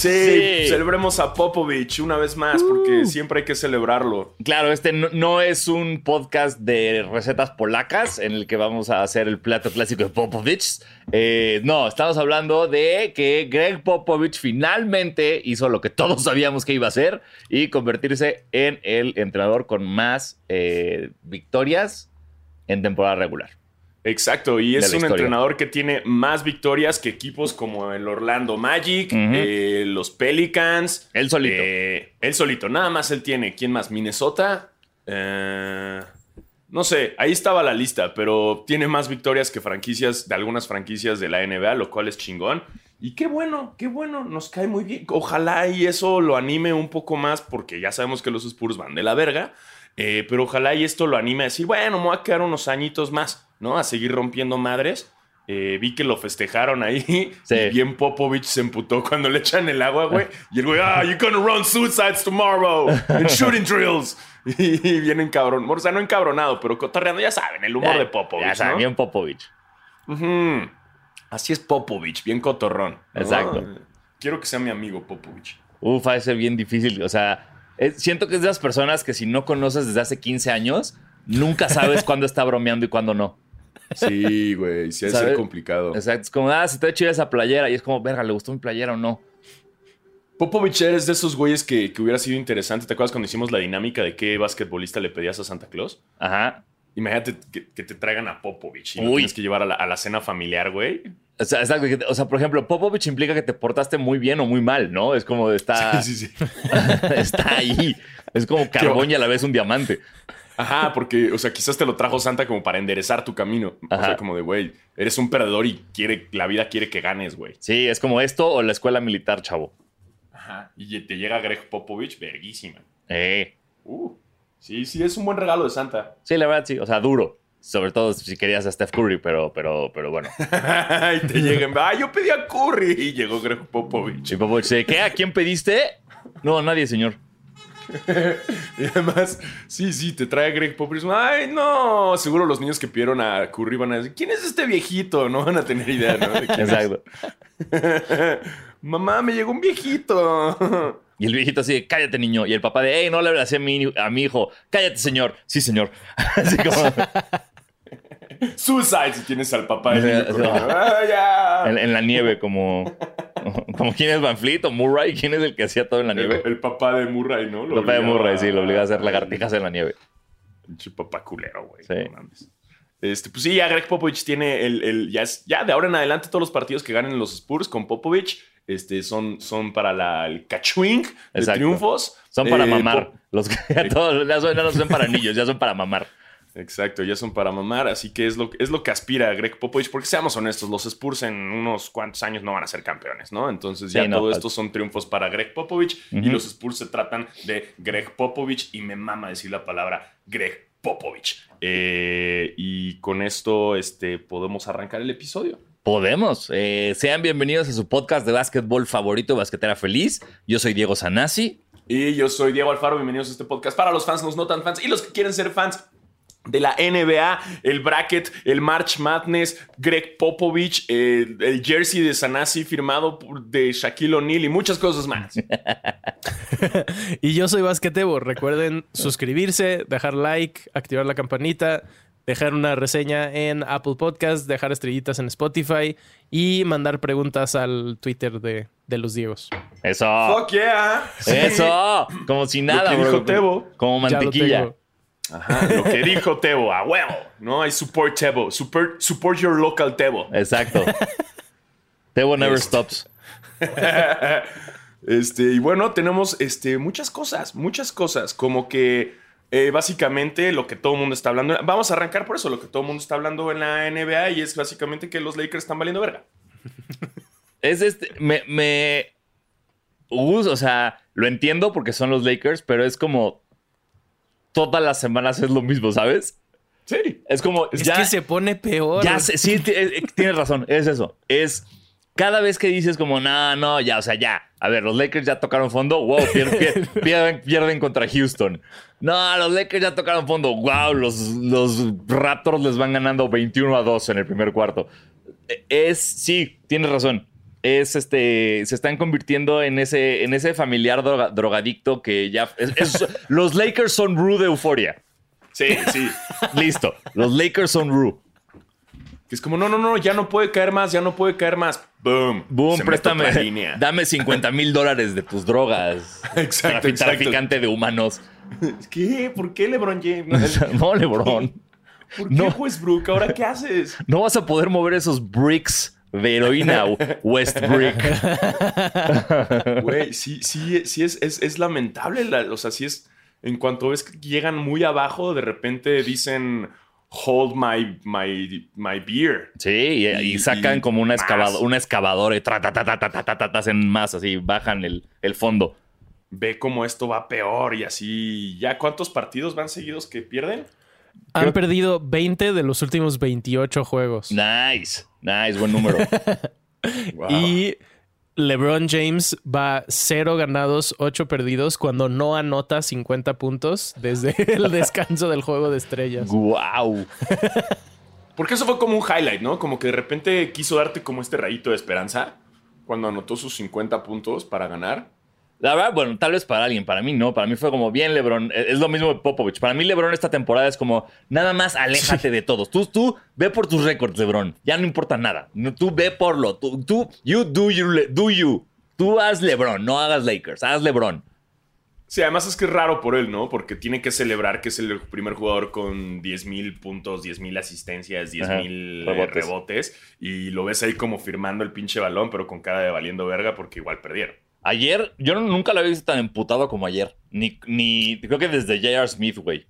Sí, Sí. celebremos a Popovich una vez más, porque siempre hay que celebrarlo. Claro, este no, no es un podcast de recetas polacas en el que vamos a hacer el plato clásico de Popovich. Eh, no, estamos hablando de que Greg Popovich finalmente hizo lo que todos sabíamos que iba a hacer y convertirse en el entrenador con más eh, victorias en temporada regular. Exacto, y es un historia. entrenador que tiene más victorias que equipos como el Orlando Magic, eh, los Pelicans. Él solito. Eh, él solito, nada más él tiene. ¿Quién más? Minnesota. Eh, no sé, ahí estaba la lista, pero tiene más victorias que franquicias de algunas franquicias de la NBA, lo cual es chingón. Y qué bueno, qué bueno, nos cae muy bien. Ojalá y eso lo anime un poco más, porque ya sabemos que los Spurs van de la verga. Eh, pero ojalá y esto lo anime a decir, bueno, me voy a quedar unos añitos más, ¿no? A seguir rompiendo madres. Eh, vi que lo festejaron ahí. Sí. Y bien Popovich se emputó cuando le echan el agua, güey. Y el güey, ah, you're gonna run suicides tomorrow. And shooting drills. Y bien encabrón. O sea, no encabronado, pero cotorreando, ya saben, el humor de Popovich, Ya saben, ¿no? bien Popovich. Así es Popovich, bien cotorrón. ¿no? Exacto. Quiero que sea mi amigo Popovich. Uf, va a ser bien difícil. O sea, es- siento que es de las personas que si no conoces desde hace 15 años, nunca sabes cuándo está bromeando y cuándo no. Sí, güey, sí, es ¿Sabes? complicado. Exacto. Es como, ah, se te chida esa playera. Y es como, verga, ¿le gustó mi playera o no? Popovich eres de esos güeyes que, que hubiera sido interesante. ¿Te acuerdas cuando hicimos la dinámica de qué basquetbolista le pedías a Santa Claus? Ajá. Imagínate que, que te traigan a Popovich y tienes que llevar a la, a la cena familiar, güey. O sea, exacto. O sea, por ejemplo, Popovich implica que te portaste muy bien o muy mal, ¿no? Es como está, Sí, sí, sí. está ahí. Es como carbón y a la vez un diamante. Ajá, porque, o sea, quizás te lo trajo Santa como para enderezar tu camino. O Ajá. sea, como de, güey, eres un perdedor y quiere, la vida quiere que ganes, güey. Sí, es como esto o la escuela militar, chavo. Ajá. Y te llega Greg Popovich, verguísima. Eh. Uh, sí, sí, es un buen regalo de Santa. Sí, la verdad, sí. O sea, duro. Sobre todo si querías a Steph Curry, pero, pero, pero bueno. y te llegan, ah, yo pedí a Curry. Y llegó Greg Popovich. Y Popovich dice, ¿qué? ¿A quién pediste? No, nadie, señor. Y además, sí, sí, te trae Greg Popovich. Ay, no. Seguro los niños que pidieron a Curry van a decir, ¿quién es este viejito? No van a tener idea, ¿no? de quién es. Exacto. Mamá, me llegó un viejito. Y el viejito así de, cállate, niño. Y el papá de, hey, no le hables así a mi, a mi hijo. Cállate, señor. Sí, señor. Así como Suicide si tienes al papá de niño. Ah, en, en la nieve, como, como quién es Van Fleet o Murray. ¿Quién es el que hacía todo en la nieve? el papá de Murray, ¿no? El papá de Murray, sí, lo obligaba a hacer lagartijas en la nieve. Pinche papá culero, güey. Sí. No mames. Este, pues sí, ya Greg Popovich tiene el, el- ya, es- ya de ahora en adelante todos los partidos que ganen los Spurs con Popovich este, son, son para la, el cachwing de Exacto. triunfos. Son para Eh, mamar. Los ya todos ya son- ya no son para niños, ya son para mamar. Exacto, ya son para mamar, así que es lo, es lo que aspira Greg Popovich, porque seamos honestos, los Spurs en unos cuantos años no van a ser campeones, ¿no? Entonces ya Sí, no, todo esto son triunfos para Greg Popovich y los Spurs se tratan de Greg Popovich y me mama decir la palabra Greg Popovich. Eh, y con esto este, podemos arrancar el episodio. Podemos. Eh, sean bienvenidos a su podcast de básquetbol favorito, Basquetera Feliz. Yo soy Diego Sanasi. Y yo soy Diego Alfaro, bienvenidos a este podcast para los fans, los no tan fans y los que quieren ser fans de la NBA, el bracket, el March Madness, Greg Popovich, eh, el jersey de Sanasi firmado por- de Shaquille O'Neal y muchas cosas más. Y yo soy Basquetebo. Recuerden suscribirse, dejar like, activar la campanita, dejar una reseña en Apple Podcast, dejar estrellitas en Spotify y mandar preguntas al Twitter de, de los Diegos. Eso. Fuck yeah. Sí. Eso. Como si nada, Lo que bro. dijo Tebo. Como Ya lo mantequilla. Ajá, lo que dijo Tebo, a huevo. No hay support Tebo. Support, support your local Tebo. Exacto. Tebo never Este. stops. Este, y bueno, tenemos este, muchas cosas, muchas cosas, como que eh, básicamente lo que todo el mundo está hablando. Vamos a arrancar por eso, lo que todo el mundo está hablando en la NBA y es básicamente que los Lakers están valiendo verga. Es este. Me. me o sea, lo entiendo porque son los Lakers, pero es como. Todas las semanas es lo mismo, ¿sabes? Sí. Es como. Es ya, que se pone peor. Ya sí, ti- eh, tienes razón, es eso. Es cada vez que dices como, no, no, ya, o sea, ya. A ver, los Lakers ya tocaron fondo, wow, pier- pier- pierden, pierden contra Houston. No, los Lakers ya tocaron fondo, wow, los, los Raptors les van ganando 21 a 2 en el primer cuarto. Eh, Es, sí, tienes razón. Es este. Se están convirtiendo en ese, en ese familiar droga- drogadicto que ya. es- es- los Lakers son Rue de euforia. Sí, sí. Listo. Los Lakers son Rue. Que es como, no, no, no, ya no puede caer más, ya no puede caer más. Boom. Boom, Se préstame. línea. Dame 50 mil dólares de tus drogas. Exacto, Trafi- exacto. Traficante de humanos. ¿Qué? ¿Por qué LeBron James? No, LeBron. ¿Por qué No. Westbrook? ¿Ahora qué haces? No vas a poder mover esos bricks de heroína, Westbrick. Güey, sí, sí, sí es, es, es lamentable. O sea, sí es. En cuanto ves que llegan muy abajo, de repente dicen. Hold my, my, my beer. Sí, y, sacan como una, excavado, una excavadora y hacen más, así bajan el, el fondo. Ve cómo esto va peor y así. ¿Ya cuántos partidos van seguidos que pierden? Han Creo- perdido 20 de los últimos 28 juegos. Nice, nice, buen número. Wow. Y LeBron James va 0 ganados, 8 perdidos cuando no anota 50 puntos desde el descanso del juego de estrellas. wow. Porque eso fue como un highlight, ¿no? Como que de repente quiso darte como este rayito de esperanza cuando anotó sus 50 puntos para ganar. La verdad, bueno, tal vez para alguien, para mí no, para mí fue como bien LeBron, es es lo mismo de Popovich. Para mí LeBron esta temporada es como nada más aléjate de todos. Tú, tú ve por tus récords, LeBron, ya no importa nada. No, tú ve por lo, tú, tú you do you, do you. Tú haz LeBron, no hagas Lakers, haz LeBron. Sí, además es que es raro por él, ¿no? Porque tiene que celebrar que es el primer jugador con 10.000 puntos, 10.000 asistencias, 10.000 Ajá, rebotes. rebotes. rebotes. Y lo ves ahí como firmando el pinche balón, pero con cara de valiendo verga porque igual perdieron. Ayer, yo nunca lo había visto tan emputado como ayer. Ni, ni creo que desde J.R. Smith, güey.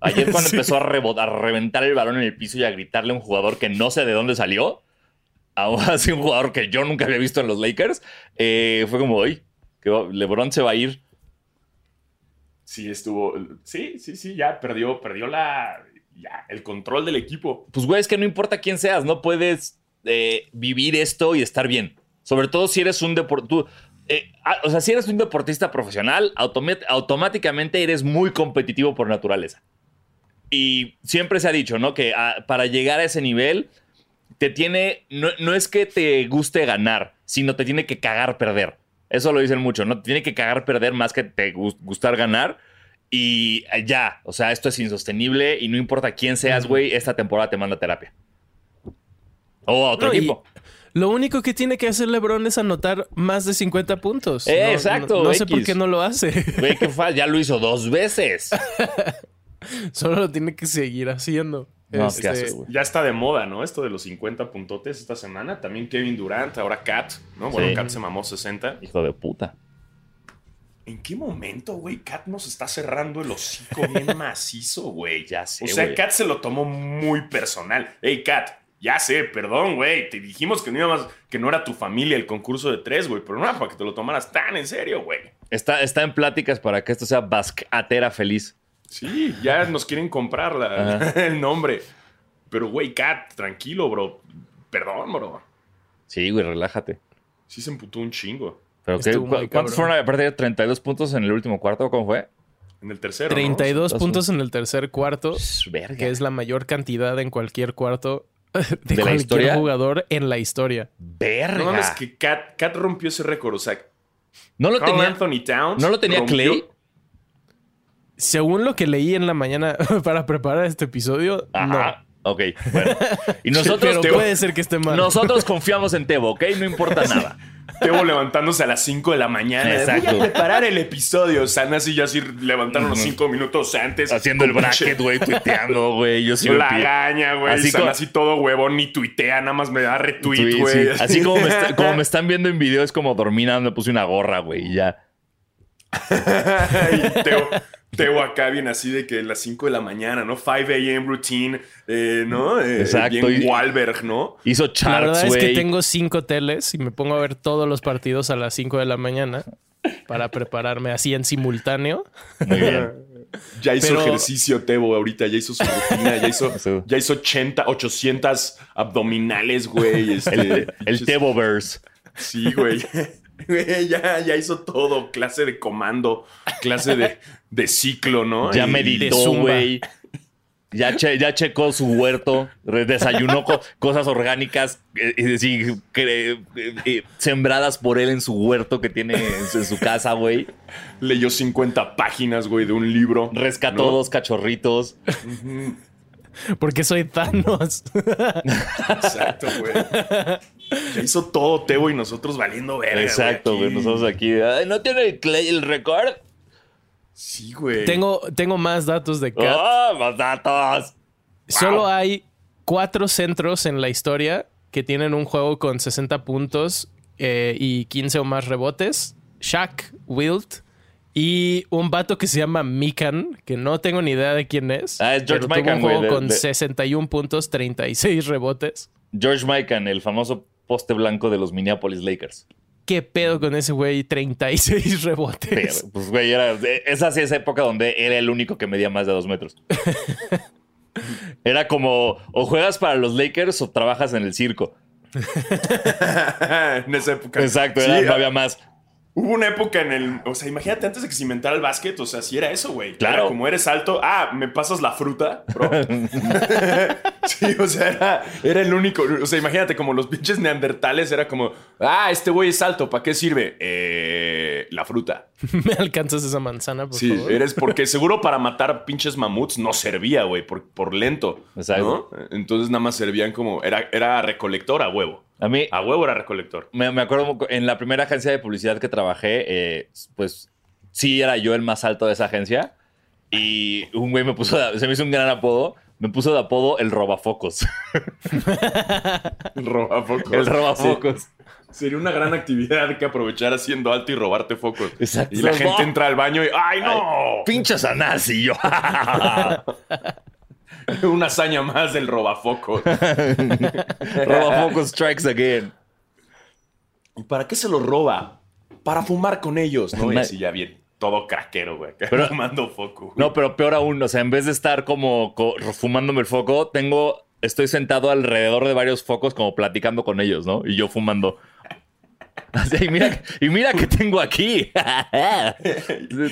Ayer cuando Sí. empezó a, rebot- a reventar el balón en el piso y a gritarle a un jugador que no sé de dónde salió, aún así un jugador que yo nunca había visto en los Lakers, eh, fue como, oye, que LeBron se va a ir. Sí, estuvo. Sí, sí, sí, ya perdió, perdió la. Ya, el control del equipo. Pues, güey, es que no importa quién seas, no puedes eh, vivir esto y estar bien. Sobre todo si eres un deportista. O sea, si eres un deportista profesional, automáticamente eres muy competitivo por naturaleza. Y siempre se ha dicho, ¿no? Que ah, para llegar a ese nivel, te tiene. No, no es que te guste ganar, sino te tiene que cagar perder. Eso lo dicen mucho, ¿no? Te tiene que cagar perder más que te gus- gustar ganar. Y eh, ya, o sea, esto es insostenible y no importa quién seas, güey, esta temporada te manda a terapia. O a otro No, y equipo. Lo único que tiene que hacer LeBron es anotar más de 50 puntos. Eh, No- exacto, No, no sé por qué no lo hace. Güey, qué fácil, ya lo hizo dos veces. Solo lo tiene que seguir haciendo. No, Este, ¿qué haces, güey? Ya está de moda, ¿no? Esto de los 50 puntotes esta semana. También Kevin Durant, ahora Kat, ¿no? Bueno, Sí. Kat se mamó 60. Hijo de puta. ¿En qué momento, güey? Kat nos está cerrando el hocico bien macizo, güey. Ya sé, O sea. Kat se lo tomó muy personal. Ey, Kat, ya sé, perdón, güey. Te dijimos que no, íbamos, que no era tu familia el concurso de tres, güey. Pero no era para que te lo tomaras tan en serio, güey. Está, está en pláticas para que esto sea bascatera feliz. Sí, ya nos quieren comprar la- el nombre. Pero, güey, Kat, tranquilo, bro. Perdón, bro. Sí, güey, relájate. Sí se emputó un chingo. Pero ¿qué? Estuvo muy ¿Cu- ¿Cuántos fueron a perder? ¿32 puntos en el último cuarto? ¿Cómo fue? En el tercero, ¿no? 32 ¿no? puntos en el tercer cuarto, Pss, Verga. que es la mayor cantidad en cualquier cuarto de, ¿De la cualquier historia? jugador en la historia. Verga. No mames, que Kat, Kat rompió ese récord. O sea, no lo Carl tenía. Anthony Towns. ¿No lo tenía rompió- Clay? Según lo que leí en la mañana para preparar este episodio, Ajá. Ok, bueno. Y nosotros, no. Pero Tebo- puede ser que esté mal. nosotros confiamos en Tebo, ¿ok? No importa nada. Tebo levantándose a las 5 de la mañana. Exacto. Voy a preparar el episodio. Sana así ya así levantaron los 5 minutos antes. Haciendo el bracket, güey, tuiteando, güey. Yo sí La gaña, güey. Así Sana como- así todo huevón, ni tuitea, nada más me da retweet, güey. sí. Así como me, está- como me están viendo en video, es como dormí, nada, me puse una gorra, güey, y ya. y Teo, Teo acá bien así de que las 5 de la mañana, ¿no? 5 a.m. routine, eh, ¿no? Eh, Exacto, Bien Wahlberg, ¿no? Hizo La charts, verdad es que tengo cinco teles y me pongo a ver todos los partidos a las 5 de la mañana para prepararme así en simultáneo. Muy bien. Ya hizo Pero- ejercicio Tebo ahorita, ya hizo su rutina, ya hizo, ya hizo 80, 800 abdominales, güey. este, El, el Teboverse. Sí, güey. Ya, ya hizo todo, clase de comando, clase de, de ciclo, ¿no? Ya Y- meditó, güey. Ya, che- ya checó su huerto, desayunó co- cosas orgánicas eh, eh, que, eh, eh, sembradas por él en su huerto que tiene en su, en su casa, güey. Leyó 50 páginas, güey, de un libro. Rescató ¿no? dos cachorritos. Porque soy Thanos. Exacto, güey. Ya hizo todo Tebo y nosotros valiendo verga. Exacto, güey. Nosotros aquí. "Ay, ¿No tiene el, el récord? Sí, güey. tengo, tengo más datos de Cat. ¡Oh, más datos! Solo hay cuatro centros en la historia que tienen un juego con 60 puntos eh, y 15 o más rebotes. Shaq, Wilt y un vato que se llama Mikan, que no tengo ni idea de quién es. Ah, es George pero tuvo Mikan, un güey, juego de- con de- 61 puntos, 36 rebotes. George Mikan, el famoso poste blanco de los Minneapolis Lakers. ¿Qué pedo con ese güey? 36 rebotes. Pero, pues, güey, era, esa sí es época donde era el único que medía más de dos metros. Era como, o juegas para los Lakers o trabajas en el circo. en esa época. Exacto, Sí, no había más. Hubo una época en el. O sea, imagínate antes de que se inventara el básquet. O sea, si era eso, güey. Claro. Era como eres alto. Ah, ¿me pasas la fruta, bro? sí, o sea, era, era el único. O sea, imagínate, como los pinches neandertales, era como. Ah, este güey es alto. ¿Para qué sirve? Eh, la fruta. ¿Me alcanzas esa manzana, por Sí, favor? eres porque seguro para matar pinches mamuts no servía, güey, por, por lento. Exacto. ¿no? Entonces nada más servían como. Era, era recolector a huevo. A mí, A huevo era recolector. me, me acuerdo en la primera agencia de publicidad que trabajé, eh, pues sí era yo el más alto de esa agencia. Y un güey me puso, de- se me hizo un gran apodo. Me puso de apodo el robafocos. El robafocos. el robafocos. Sí. Sería una gran actividad que aprovechar haciendo alto y robarte focos. Exacto. Y la gente entra al baño y ¡ay no! Pinche Sanasi, y yo. Una hazaña más del robafocos. robafocos strikes again. ¿Y para qué se lo roba? Para fumar con ellos, ¿no? Y así ya bien, todo craquero, güey. Fumando foco. No, pero peor aún, o sea, en vez de estar como co- fumándome el foco, tengo, estoy sentado alrededor de varios focos como platicando con ellos, ¿no? Y yo fumando. Así, y mira, y mira que tengo aquí.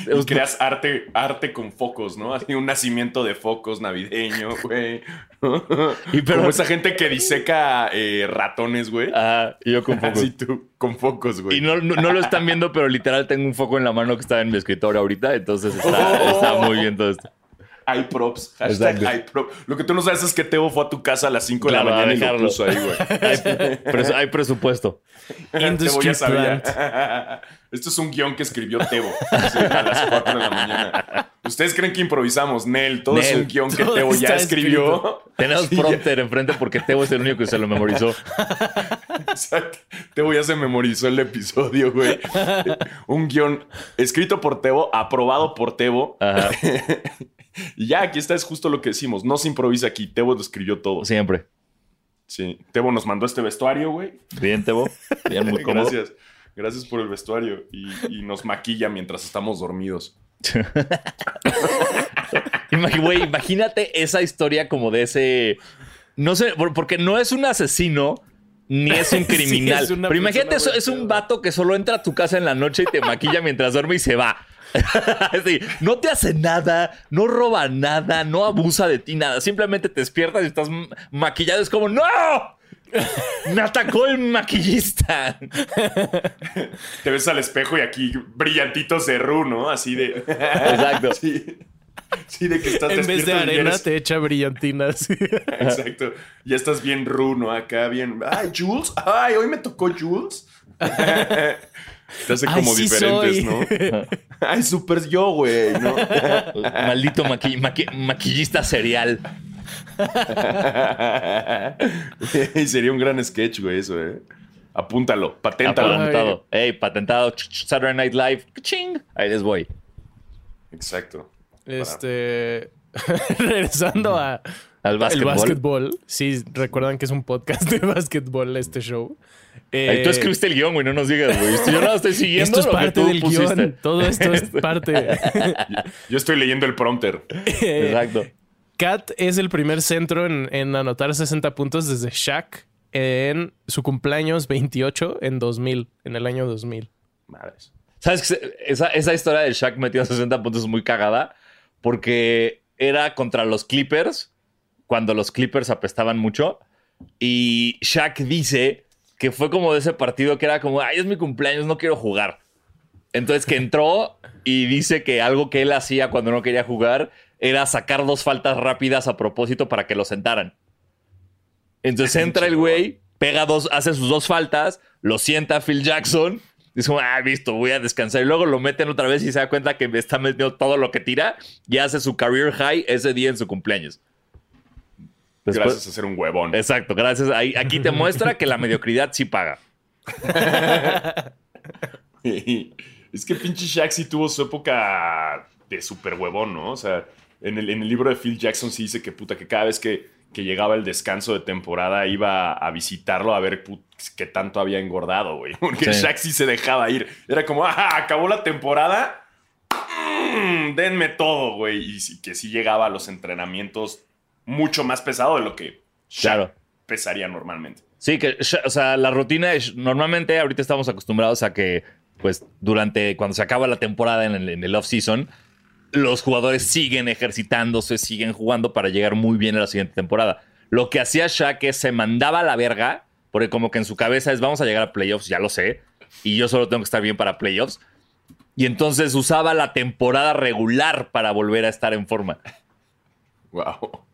Y creas arte, arte con focos, ¿no? Así un nacimiento de focos navideño, güey. Y pero- Como esa gente que diseca eh, ratones, güey. Ah, y yo con focos. Así tú, con focos, güey. Y no, no, no lo están viendo, pero literal tengo un foco en la mano que está en mi escritorio ahorita, entonces está, está muy bien todo esto. Hay props. Hashtag Exacto. hay props. Lo que tú no sabes es que Teo fue a tu casa a las 5 Claro, de la mañana y lo puso ahí, güey. Hay, pres- hay presupuesto. Industry Tebo ya sabía. Esto es un guion que escribió Tebo a las 4 de la mañana. ¿Ustedes creen que improvisamos? Nel, todo es un guion que Tebo ya escribió. Tenemos Sí, prompter enfrente porque Tebo es el único que se lo memorizó. Exacto. Tebo ya se memorizó el episodio, güey. Un guion escrito por Tebo, aprobado por Tebo. Ajá, Y ya, aquí está, es justo lo que decimos. No se improvisa aquí. Tebo lo escribió todo. siempre. Sí. Tebo nos mandó este vestuario, güey. Bien, Tebo. Bien, muy cómodo. Gracias. Gracias por el vestuario. Y, y nos maquilla mientras estamos dormidos. Güey, imagínate esa historia como de ese. No sé, por- porque no es un asesino ni es un Sí, criminal. es pero imagínate, eso, es un vato que solo entra a tu casa en la noche y te maquilla mientras duerme y se va. Sí, no te hace nada, no roba nada, no abusa de ti nada. Simplemente te despiertas y estás maquillado. Es como, ¡No! Me atacó el maquillista. Te ves al espejo y aquí brillantitos de Ru, ¿no? Así de. Exacto. Sí. Sí, de que estás En vez de arena eres- te echa brillantinas. Exacto. Ya estás bien Ru, ¿no? Acá bien. Ay, Jules. Ay, hoy me tocó Jules. Te hace Ay, como sí diferentes, soy. ¿no? Ay, super yo, güey, ¿no? Maldito maqui- maqui- maquillista serial. y sería un gran sketch, güey, eso, ¿eh? Apúntalo, paténtalo. Patentado. Ey, patentado. Ch- ch- Saturday Night Live. Ching. Ahí les voy. Exacto. Este. Regresando a. Al El básquetbol. básquetbol. Sí, recuerdan que es un podcast de básquetbol este show. Ay, tú Eh, escribiste el guion, güey. No nos digas, güey. Yo no estoy siguiendo Esto es lo que parte tú del pusiste. guion. Todo esto es parte. Yo estoy leyendo el prompter. Exacto. Kat es el primer centro en, en anotar 60 puntos desde Shaq en su cumpleaños 28 en 2000, en el año 2000. Madres. ¿Sabes? Esa, esa historia del Shaq metido 60 puntos es muy cagada porque era contra los Clippers, cuando los Clippers apestaban mucho. Y Shaq dice que fue como de ese partido que era como, ay, es mi cumpleaños, no quiero jugar. Entonces que entró y dice que algo que él hacía cuando no quería jugar era sacar dos faltas rápidas a propósito para que lo sentaran. Entonces entra el güey, pega dos, hace sus dos faltas, lo sienta Phil Jackson. Dice, ah, visto, voy a descansar. Y luego lo meten otra vez y se da cuenta que está metiendo todo lo que tira y hace su career high ese día en su cumpleaños. Después, gracias a ser un huevón. Exacto, gracias. aquí te muestra que la mediocridad sí paga. es que pinche Shaq sí tuvo su época de super huevón, ¿no? O sea, en el, en el libro de Phil Jackson sí dice que puta, que cada vez que que llegaba el descanso de temporada iba a visitarlo a ver qué tanto había engordado, güey. Porque Shaq sí se dejaba ir. Era como, ajá, acabó la temporada. Mm, denme todo, güey. Y que sí llegaba a los entrenamientos mucho más pesado de lo que Shaq pesaría normalmente. Sí, que, o sea, la rutina es, normalmente ahorita estamos acostumbrados a que, pues, durante, cuando se acaba la temporada en el, en el off-season, los jugadores siguen ejercitándose, siguen jugando para llegar muy bien a la siguiente temporada. Lo que hacía Shaq es se mandaba a la verga, porque como que en su cabeza es vamos a llegar a playoffs, ya lo sé, y yo solo tengo que estar bien para playoffs. Y entonces usaba la temporada regular para volver a estar en forma. Wow.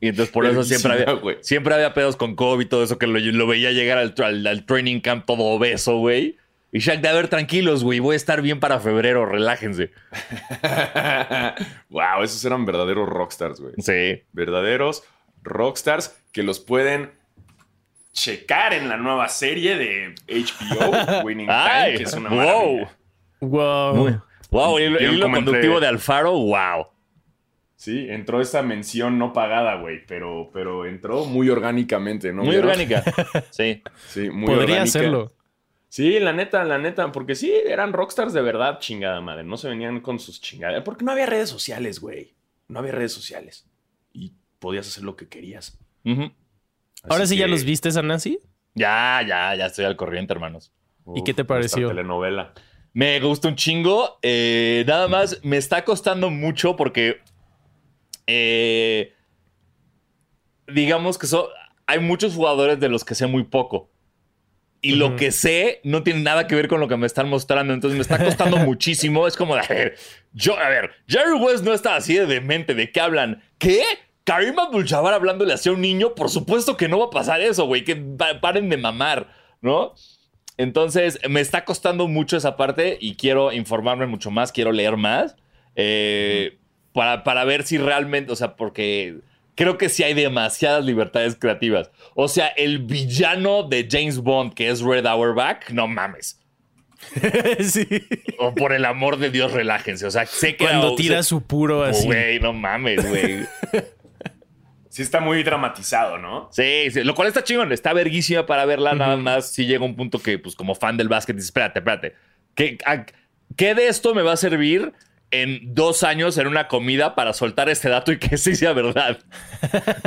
Y entonces por eso siempre había, siempre había pedos con COVID y todo eso, que lo, veía llegar al, al, training camp todo obeso, güey. Y Shaq, de a ver, tranquilos, güey, voy a estar bien para febrero, relájense. wow, esos eran verdaderos rockstars, güey. Sí. Verdaderos rockstars que los pueden checar en la nueva serie de HBO, Winning Time, que es una wow. Wow. wow, y el hilo conductivo de Alfaro, wow. Sí, entró esa mención no pagada, güey, pero, pero entró muy orgánicamente, ¿no? Muy orgánica, sí. Sí, muy Podría hacerlo. Sí, la neta, la neta, porque sí, eran rockstars de verdad, chingada madre. No se venían con sus chingadas. Porque no había redes sociales, güey. No había redes sociales. Y podías hacer lo que querías. Ahora sí ya los viste, Nancy. Ya, ya, ya estoy al corriente, hermanos. ¿Y qué te pareció? telenovela. Me gusta un chingo. Eh, nada más, me está costando mucho porque. Eh, digamos que hay muchos jugadores de los que sé muy poco y lo que sé no tiene nada que ver con lo que me están mostrando. Entonces me está costando muchísimo. Es como, a ver, yo, a ver, Jerry West no está así de demente. ¿De qué hablan? ¿Qué? Karim Abdul-Jabbar hablándole hacia un niño. Por supuesto que no va a pasar eso, güey. Que paren de mamar, ¿no? Entonces me está costando mucho esa parte y quiero informarme mucho más. Quiero leer más. Eh, para, para ver si realmente, o sea, porque creo que sí hay demasiadas libertades creativas. O sea, el villano de James Bond, que es Red Auerbach, no mames. sí. O por el amor de Dios, relájense. O sea, sé que. Cuando tira su puro así. Güey, no mames, güey. Sí, está muy dramatizado, ¿no? Sí, sí, lo cual está chingón. Está verguísima para verla. Nada más si llega un punto que, pues, como fan del básquet, dices, espérate, espérate. ¿Qué, ¿Qué de esto me va a servir en dos años en una comida para soltar este dato y que sí sea verdad.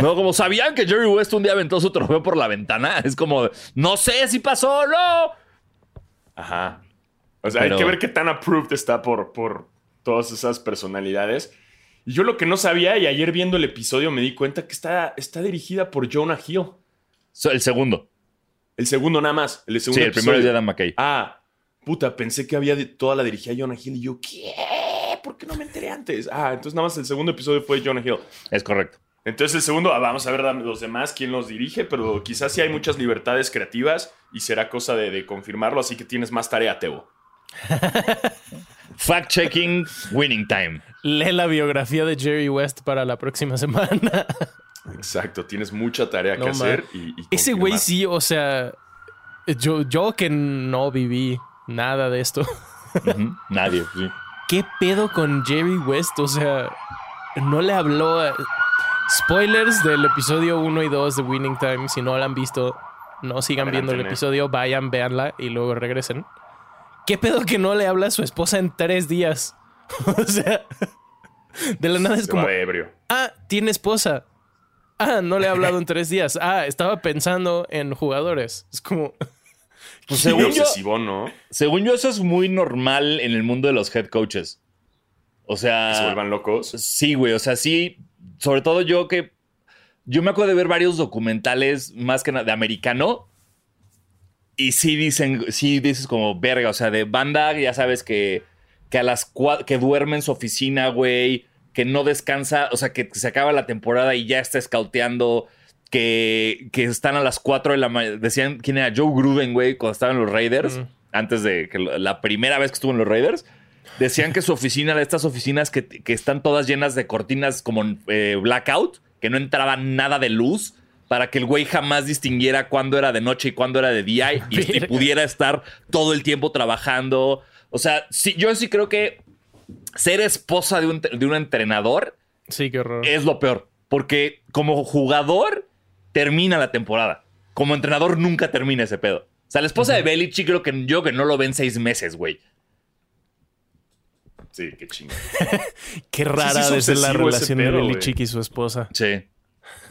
No, como sabían que Jerry West un día aventó su trofeo por la ventana. Es como, no sé si pasó o no. Ajá. O sea, hay que ver qué tan approved está por, por todas esas personalidades. Y yo lo que no sabía, y ayer viendo el episodio me di cuenta que está, está dirigida por Jonah Hill. el segundo. El segundo nada más. El segundo sí, el primero es de Adam McKay. Ah, puta, pensé que había toda la dirigida Jonah Hill y yo, ¿qué? ¿Por qué no me enteré antes? Ah, entonces nada más el segundo episodio fue Jonah Hill. Es correcto. Entonces el segundo, ah, vamos a ver los demás, quién los dirige, pero quizás sí hay muchas libertades creativas y será cosa de, confirmarlo, así que tienes más tarea, Tebo. Fact-checking, winning time. Lee la biografía de Jerry West para la próxima semana. Exacto, tienes mucha tarea que hacer. Y, Ese güey sí, o sea, yo, yo que no viví nada de esto. Nadie, sí. ¿Qué pedo con Jerry West? O sea, no le habló. Spoilers del episodio 1 y 2 de Winning Time. Si no la han visto, no sigan viendo el episodio, vayan, véanla y luego regresen. ¿Qué pedo que no le habla a su esposa en tres días? o sea, de la nada es como. Ah, tiene esposa. Ah, no le ha hablado en tres días. Ah, estaba pensando en jugadores. Es como. Pues según yo, ¿no? Según yo, eso es muy normal en el mundo de los head coaches. O sea. Que se vuelvan locos. Sí, güey. O sea, sí. Sobre todo yo que. Yo me acuerdo de ver varios documentales más que nada de americano. Y sí dicen, sí dices como verga. O sea, de banda, ya sabes que, que a las que duerme en su oficina, güey. Que no descansa. O sea, que se acaba la temporada y ya está escauteando. Que, que están a las 4 de la mañana. Decían quién era Joe Gruden, güey, cuando estaban los Raiders. Antes de que la primera vez que estuvo en los Raiders. Decían que su oficina, de estas oficinas que, que están todas llenas de cortinas como eh, blackout, que no entraba nada de luz, para que el güey jamás distinguiera cuándo era de noche y cuándo era de día y, pudiera estar todo el tiempo trabajando. O sea, sí, yo sí creo que ser esposa de un, de un entrenador Sí, qué horror. es lo peor, porque como jugador termina la temporada. Como entrenador nunca termina ese pedo. O sea, la esposa de Belichick creo que yo que no lo ven seis meses, güey. Sí, qué chingón. Qué rara sí es ser la relación de Belichick y su esposa. Sí.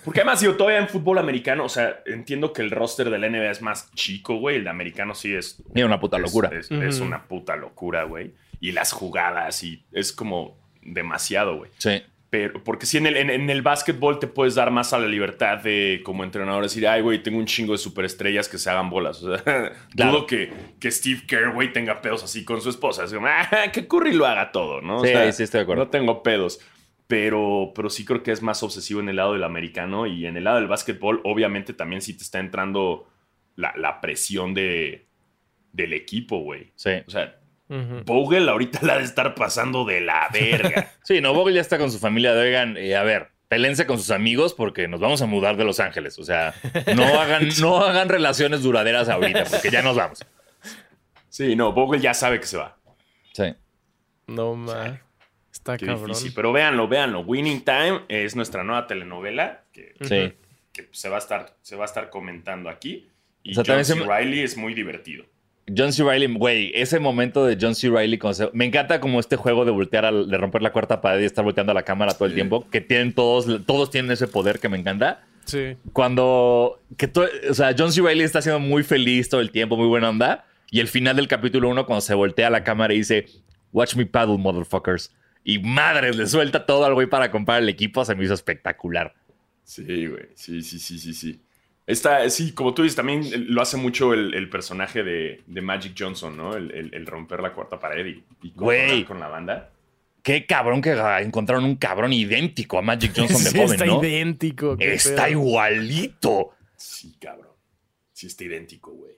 Porque además, yo todavía en fútbol americano, o sea, entiendo que el roster de la NBA es más chico, güey. El de americano sí es. Mira, una puta es- locura. Es, es una puta locura, güey. Y las jugadas y es como demasiado, güey. Sí. Pero, porque si en el, en, en el básquetbol te puedes dar más a la libertad de, como entrenador, decir, ay, güey, tengo un chingo de superestrellas que se hagan bolas. O sea, Claro. dudo que, que Steve Kerr, güey, tenga pedos así con su esposa. Es como, ah, que Curry lo haga todo, ¿no? O Sí, sea, sí, estoy de acuerdo. No tengo pedos. Pero, pero sí creo que es más obsesivo en el lado del americano y en el lado del básquetbol, obviamente, también sí te está entrando la, la presión de, del equipo, güey. Sí. O sea, Ujú. Vogel ahorita la ha de estar pasando de la verga. Sí, no, Vogel ya está con su familia de oigan, eh, a ver, pelense con sus amigos porque nos vamos a mudar de Los Ángeles. O sea, no hagan, no hagan relaciones duraderas ahorita porque ya nos vamos. sí, no, Vogel ya sabe que se va. Sí. No, ma. Está Qué cabrón. difícil. Pero véanlo, véanlo. Winning Time es nuestra nueva telenovela que, Sí. que se, va a estar, se va a estar comentando aquí. Y O sea, John también C. se me- Reilly es muy divertido. John C. Riley, güey, ese momento de John C. Riley, me encanta como este juego de voltear, al- de romper la cuarta pared y estar volteando a la cámara todo el Sí. tiempo, que tienen todos, todos tienen ese poder que me encanta. Sí. Cuando, que to- o sea, John C. Riley está siendo muy feliz todo el tiempo, muy buena onda, y el final del capítulo 1, cuando se voltea a la cámara y dice, Watch me paddle, motherfuckers. Y madres, le suelta todo al güey para comprar el equipo, se me hizo espectacular. Sí, güey. Sí, sí, sí, sí, sí. Esta, sí, como tú dices, también lo hace mucho el, el personaje de, de Magic Johnson, ¿no? El, el- el romper la cuarta pared y, y Güey. con la banda. Qué cabrón que encontraron un cabrón idéntico a Magic Johnson de Sí, joven, está ¿no? idéntico. Está pedo. igualito. Sí, cabrón. Sí, está idéntico, güey.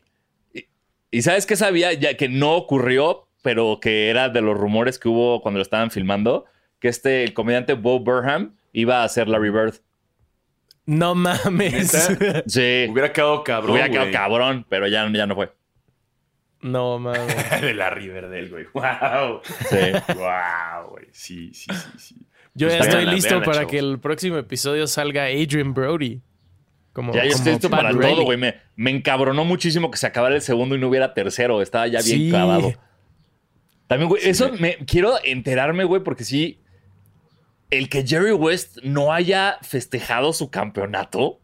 ¿Y sabes qué sabía? Ya que no ocurrió, pero que era de los rumores que hubo cuando lo estaban filmando, que este, el comediante Bo Burnham iba a ser Larry Bird. No mames. ¿Neta? Sí. Hubiera quedado cabrón, Hubiera quedado güey. cabrón, pero ya, ya no fue. no mames. de la Riverdale, güey. ¡Wow! Sí. ¡Wow, güey! Sí, sí, sí, sí. Yo ya Pues estoy listo para que el próximo episodio salga Adrian Brody. Como, Ya yo como estoy listo para todo, güey. Me, me encabronó muchísimo que se acabara el segundo y no hubiera tercero. Estaba ya bien Sí. clavado. También, güey, Sí, eso me- me quiero enterarme, güey, porque sí. El que Jerry West no haya festejado su campeonato.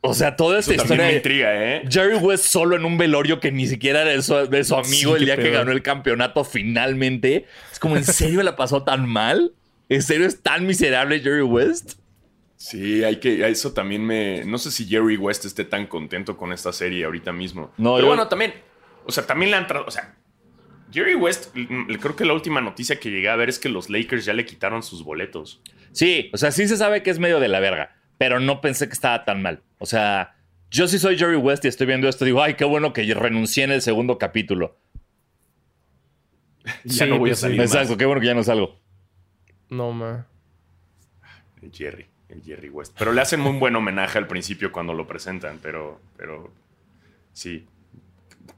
O sea, toda esta Eso historia. me intriga, ¿eh? Jerry West solo en un velorio que ni siquiera era de su, de su amigo Sí, el día que ganó el campeonato finalmente. Es como, ¿en serio la pasó tan mal? ¿En serio es tan miserable Jerry West? Sí, hay que. Eso también me. No sé si Jerry West esté tan contento con esta serie ahorita mismo. No, Pero yo- bueno, también. O sea, también le han. O sea, Jerry West, mm, creo que la última noticia que llegué a ver es que los Lakers ya le quitaron sus boletos. Sí, o sea, sí se sabe que es medio de la verga, pero no pensé que estaba tan mal. O sea, yo sí soy Jerry West y estoy viendo esto, digo, ay, qué bueno que renuncié en el segundo capítulo. Ya Sí, no voy pues a salir sí. Exacto, más. qué bueno que ya no salgo. No mames. El Jerry, el Jerry West. Pero le hacen muy buen homenaje al principio cuando lo presentan, pero, pero sí.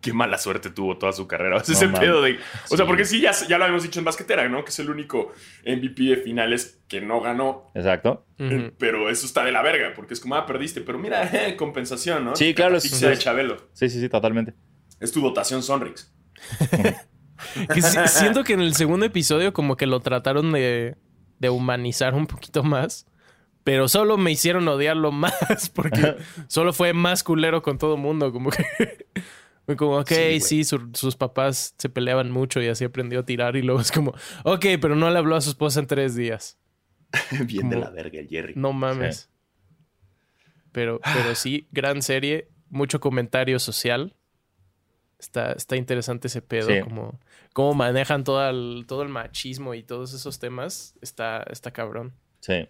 Qué mala suerte tuvo toda su carrera. O sea, No ese pedo de. O sea, porque sí, ya, ya lo habíamos dicho en basquetera, ¿no? Que es el único MVP de finales que no ganó. Exacto. Eh, Pero eso está de la verga, porque es como, ah, perdiste. Pero mira, compensación, ¿no? Sí, claro, es- de Chabelo. Sí, sí, sí, totalmente. Es tu dotación Sonrix. Que si- siento que en el segundo episodio como que lo trataron de, de humanizar un poquito más. Pero solo me hicieron odiarlo más porque solo fue más culero con todo el mundo. Como que como, ok, Sí, sí, su- sus papás se peleaban mucho y así aprendió a tirar. Y luego es como, ok, pero no le habló a su esposa en tres días. Bien de la verga el Jerry. No mames. Pero, pero sí, gran serie, mucho comentario social. Está, está interesante ese pedo, Sí. como cómo manejan todo el, todo el machismo y todos esos temas. Está, está cabrón. Sí.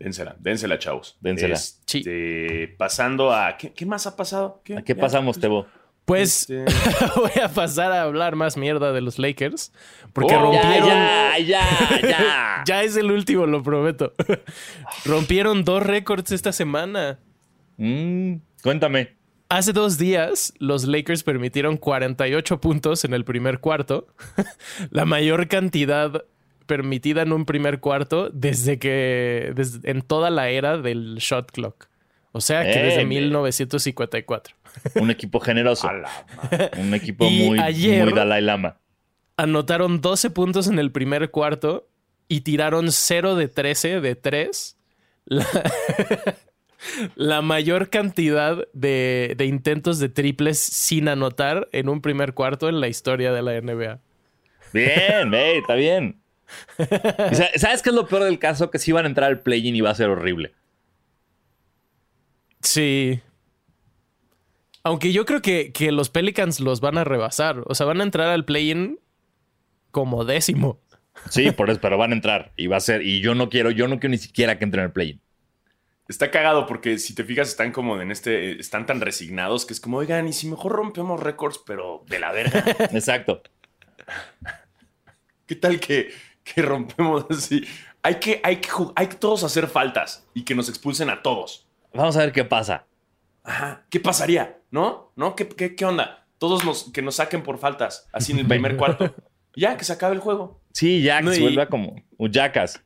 Dénsela, dénsela, chavos. Dénsela. Este, Pasando a. ¿qué, qué más ha pasado? ¿A qué Ya, pasamos, Tebo? Pues Este, voy a pasar a hablar más mierda de los Lakers. Porque Oh, Ya, rompieron. ya, ya, ya. Ya es el último, lo prometo. rompieron dos récords esta semana. Mm, cuéntame. Hace dos días, los Lakers permitieron 48 puntos en el primer cuarto, la mayor cantidad permitida en un primer cuarto desde que desde- en toda la era del shot clock. O sea que Eh, desde me- 1954. Un equipo generoso. Un equipo Y muy, ayer- muy Dalai Lama. Anotaron 12 puntos en el primer cuarto y tiraron 0 de 13 de 3. La, la mayor cantidad de, de intentos de triples sin anotar en un primer cuarto en la historia de la NBA. Bien, ve, está bien. Y sa- ¿Sabes qué es lo peor del caso? Que si van a entrar al play-in y va a ser horrible. Sí. Aunque yo creo que, que los Pelicans los van a rebasar. O sea, van a entrar al play-in como décimo. Sí, por eso, pero van a entrar. Y va a ser. Y yo no quiero, yo no quiero ni siquiera que entren al play-in. Está cagado porque si te fijas, están como en este. Están tan resignados que es como, oigan, y si mejor rompemos récords, pero de la verga. Exacto. ¿Qué tal que, que rompemos así? Hay que, hay, que, hay que todos hacer faltas y que nos expulsen a todos. Vamos a ver qué pasa. Ajá. ¿Qué pasaría? ¿No? ¿No? ¿Qué, qué, qué onda? Todos nos, que nos saquen por faltas, así en el primer cuarto. Ya, que se acabe el juego. Sí, ya que No, se y- vuelva como Jackass.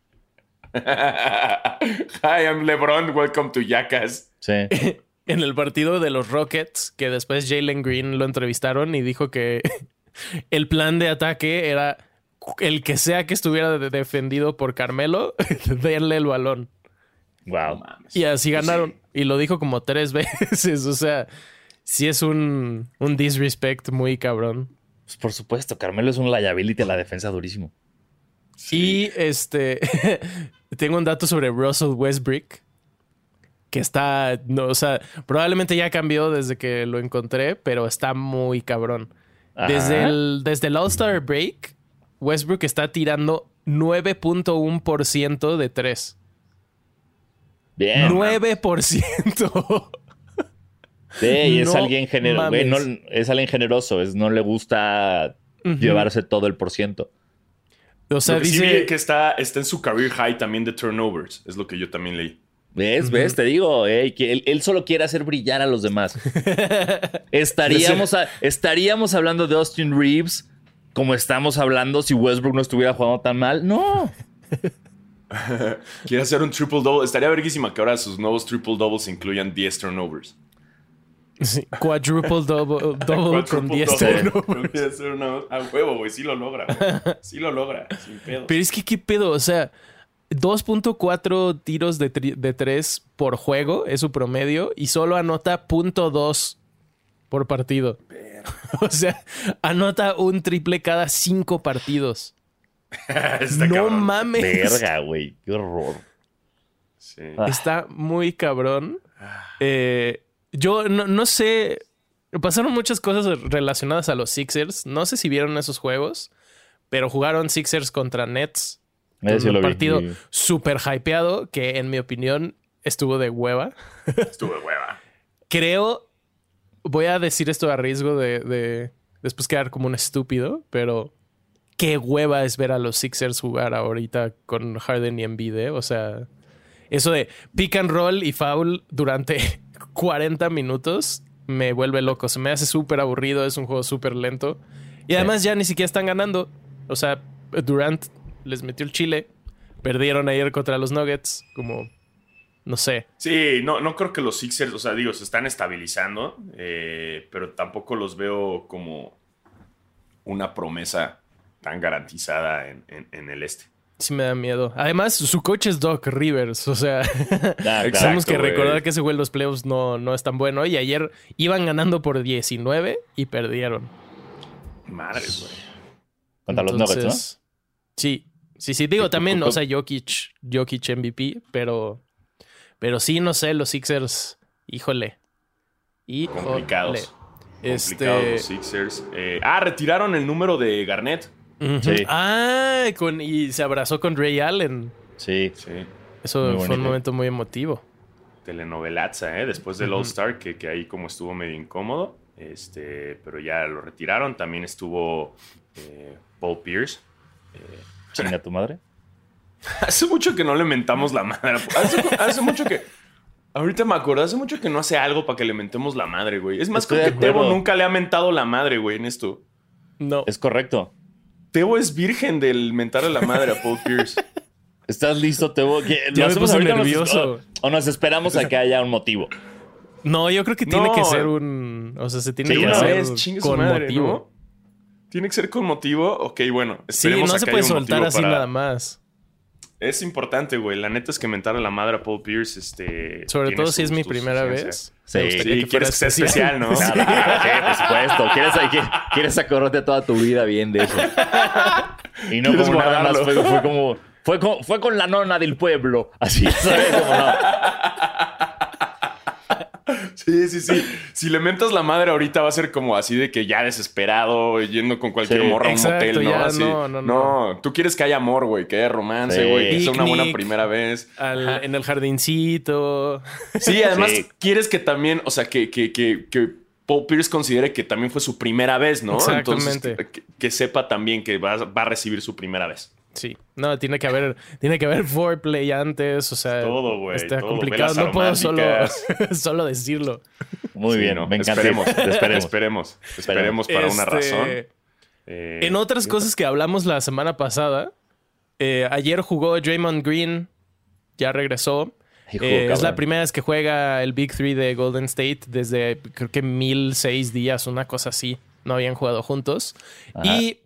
Hi, I'm LeBron. Welcome to Yacas. Sí. En el partido de los Rockets, que después Jalen Green lo entrevistaron y dijo que el plan de ataque era el que sea que estuviera de- defendido por Carmelo, denle el balón. Wow. mames. Y así Pues ganaron. sí. Y lo dijo como tres veces. O sea, sí es un, un disrespect muy cabrón. Pues por supuesto, Carmelo es un liability a la defensa durísimo. Y este, tengo un dato sobre Russell Westbrook. Que está, no, o sea, probablemente ya cambió desde que lo encontré, pero está muy cabrón. Desde el, desde el All-Star Break, Westbrook está tirando 9.1% de 3. Bien. 9%. Sí, y es No alguien generoso. no- es alguien generoso. Es, no le gusta llevarse todo el por ciento. O sea, Lo que sí dice. vi que está, está en su career high también de turnovers. Es lo que yo también leí. ¿Ves? ¿Ves? Te digo, eh, que él, él solo quiere hacer brillar a los demás. estaríamos, a- estaríamos hablando de Austin Reeves como estamos hablando si Westbrook no estuviera jugando tan mal. No. Quiere hacer un triple double. Estaría verguísima que ahora sus nuevos triple doubles incluyan 10 turnovers. Sí, quadruple double, double con Quadruple 10 double. turnovers. Quiere hacer una- A huevo, güey. Sí lo logra. Sí lo logra. Sin pedo. Pero es que, ¿qué pedo? O sea, 2.4 tiros de, de 3 por juego es su promedio y solo anota .2 por partido. O sea, anota un triple cada 5 partidos. Está no cabrón. mames. Verga, güey. Qué horror. Sí. Ah. Está muy cabrón. Eh, yo no, no sé. Pasaron muchas cosas relacionadas a los Sixers. No sé si vieron esos juegos, pero jugaron Sixers contra Nets. Un partido súper hypeado que, en mi opinión, estuvo de hueva. Estuve hueva. Creo. Voy a decir esto a riesgo de, de después quedar como un estúpido, pero qué hueva es ver a los Sixers jugar ahorita con Harden y Embiid, ¿eh? O sea, eso de pick and roll y foul durante 40 minutos me vuelve loco. Se me hace súper aburrido, es un juego súper lento. Y además ya ni siquiera están ganando. O sea, Durant les metió el chile. Perdieron ayer contra los Nuggets. Como, no sé. Sí, no, no creo que los Sixers, o sea, digo, se están estabilizando, eh, pero tampoco los veo como una promesa tan garantizada en, en- en el este. Sí me da miedo. Además, su coach es Doc Rivers. O sea, tenemos que recordar que ese güey en los playoffs no, no es tan bueno. Y ayer iban ganando por 19 y perdieron. Madres, güey. Contra los Nuggets, ¿no? Sí, sí, sí. Digo también, o sea, Jokic, Jokic MVP, pero, pero sí, no sé, los Sixers, híjole. Híjole. Complicados. Este, Complicados los Sixers. Eh, ah, retiraron el número de Garnett. Sí. Ah, con, y se abrazó con Ray Allen. Sí. Sí. Eso Muy fue un momento muy emotivo. telenovelaza, ¿eh? Después del All-Star, que, que ahí como estuvo medio incómodo. Este, pero ya lo retiraron. También estuvo eh, Paul Pierce. Eh, Chinga tu madre. hace mucho que no le mentamos la madre. Hace, hace mucho que. Ahorita me acuerdo, hace mucho que no hace algo para que le mentemos la madre, güey. Es más, Estoy creo que Tebo nunca le ha mentado la madre, güey, en esto. No. Es correcto. Tebo es virgen del mentarle la madre a Paul Pierce. ¿Estás listo, Tebo? ¿Qué- ¿Lo Ya me puse nos- nervioso. O, o nos esperamos a que haya un motivo? No, yo creo que tiene No. que ser un. O sea, se tiene Sí, que una hacer con madre, motivo. ¿no? Tiene que ser con motivo. Ok, bueno. Sí, no a se que puede soltar así para- nada más. Es importante, güey. La neta es que mentarle la madre a Paul Pierce, este. Sobre todo si es mi primera vez. Sí. Sí, fuera quieres que sea especial, ¿no? Claro, claro, sí, por supuesto. ¿Quieres, quieres, quieres acordarte toda tu vida bien de eso. Y no como nada más fue, fue como... Fue con, fue con la nona del pueblo. Así, ¿sabes? Como no. Sí, sí, sí. Si le mentas la madre ahorita va a ser como así de que ya desesperado, yendo con cualquier Sí. morra a un motel, ¿no? ya, Así. no, no, no. tú quieres que haya amor, güey, que haya romance, Sí. güey, que sea una buena primera vez. Al- en el jardincito. Sí, además Sí. quieres que también, o sea, que, que, que, que Paul Pierce considere que también fue su primera vez, ¿no? Entonces, Exactamente. que, que- que sepa también que va, va a recibir su primera vez. Sí. No, tiene que haber, tiene que haber foreplay antes. O sea, Todo, güey, está todo. complicado. No puedo solo, solo decirlo. Muy Sí, bien, ¿no? me encanta. Esperemos, Esperemos. esperemos, esperemos para una Este, razón. Eh, En otras cosas que hablamos la semana pasada, eh, ayer jugó Draymond Green, ya regresó. Hijo, Eh, es la primera vez que juega el Big Three de Golden State desde creo que mil seis días, una cosa así. No habían jugado juntos. Ajá. Y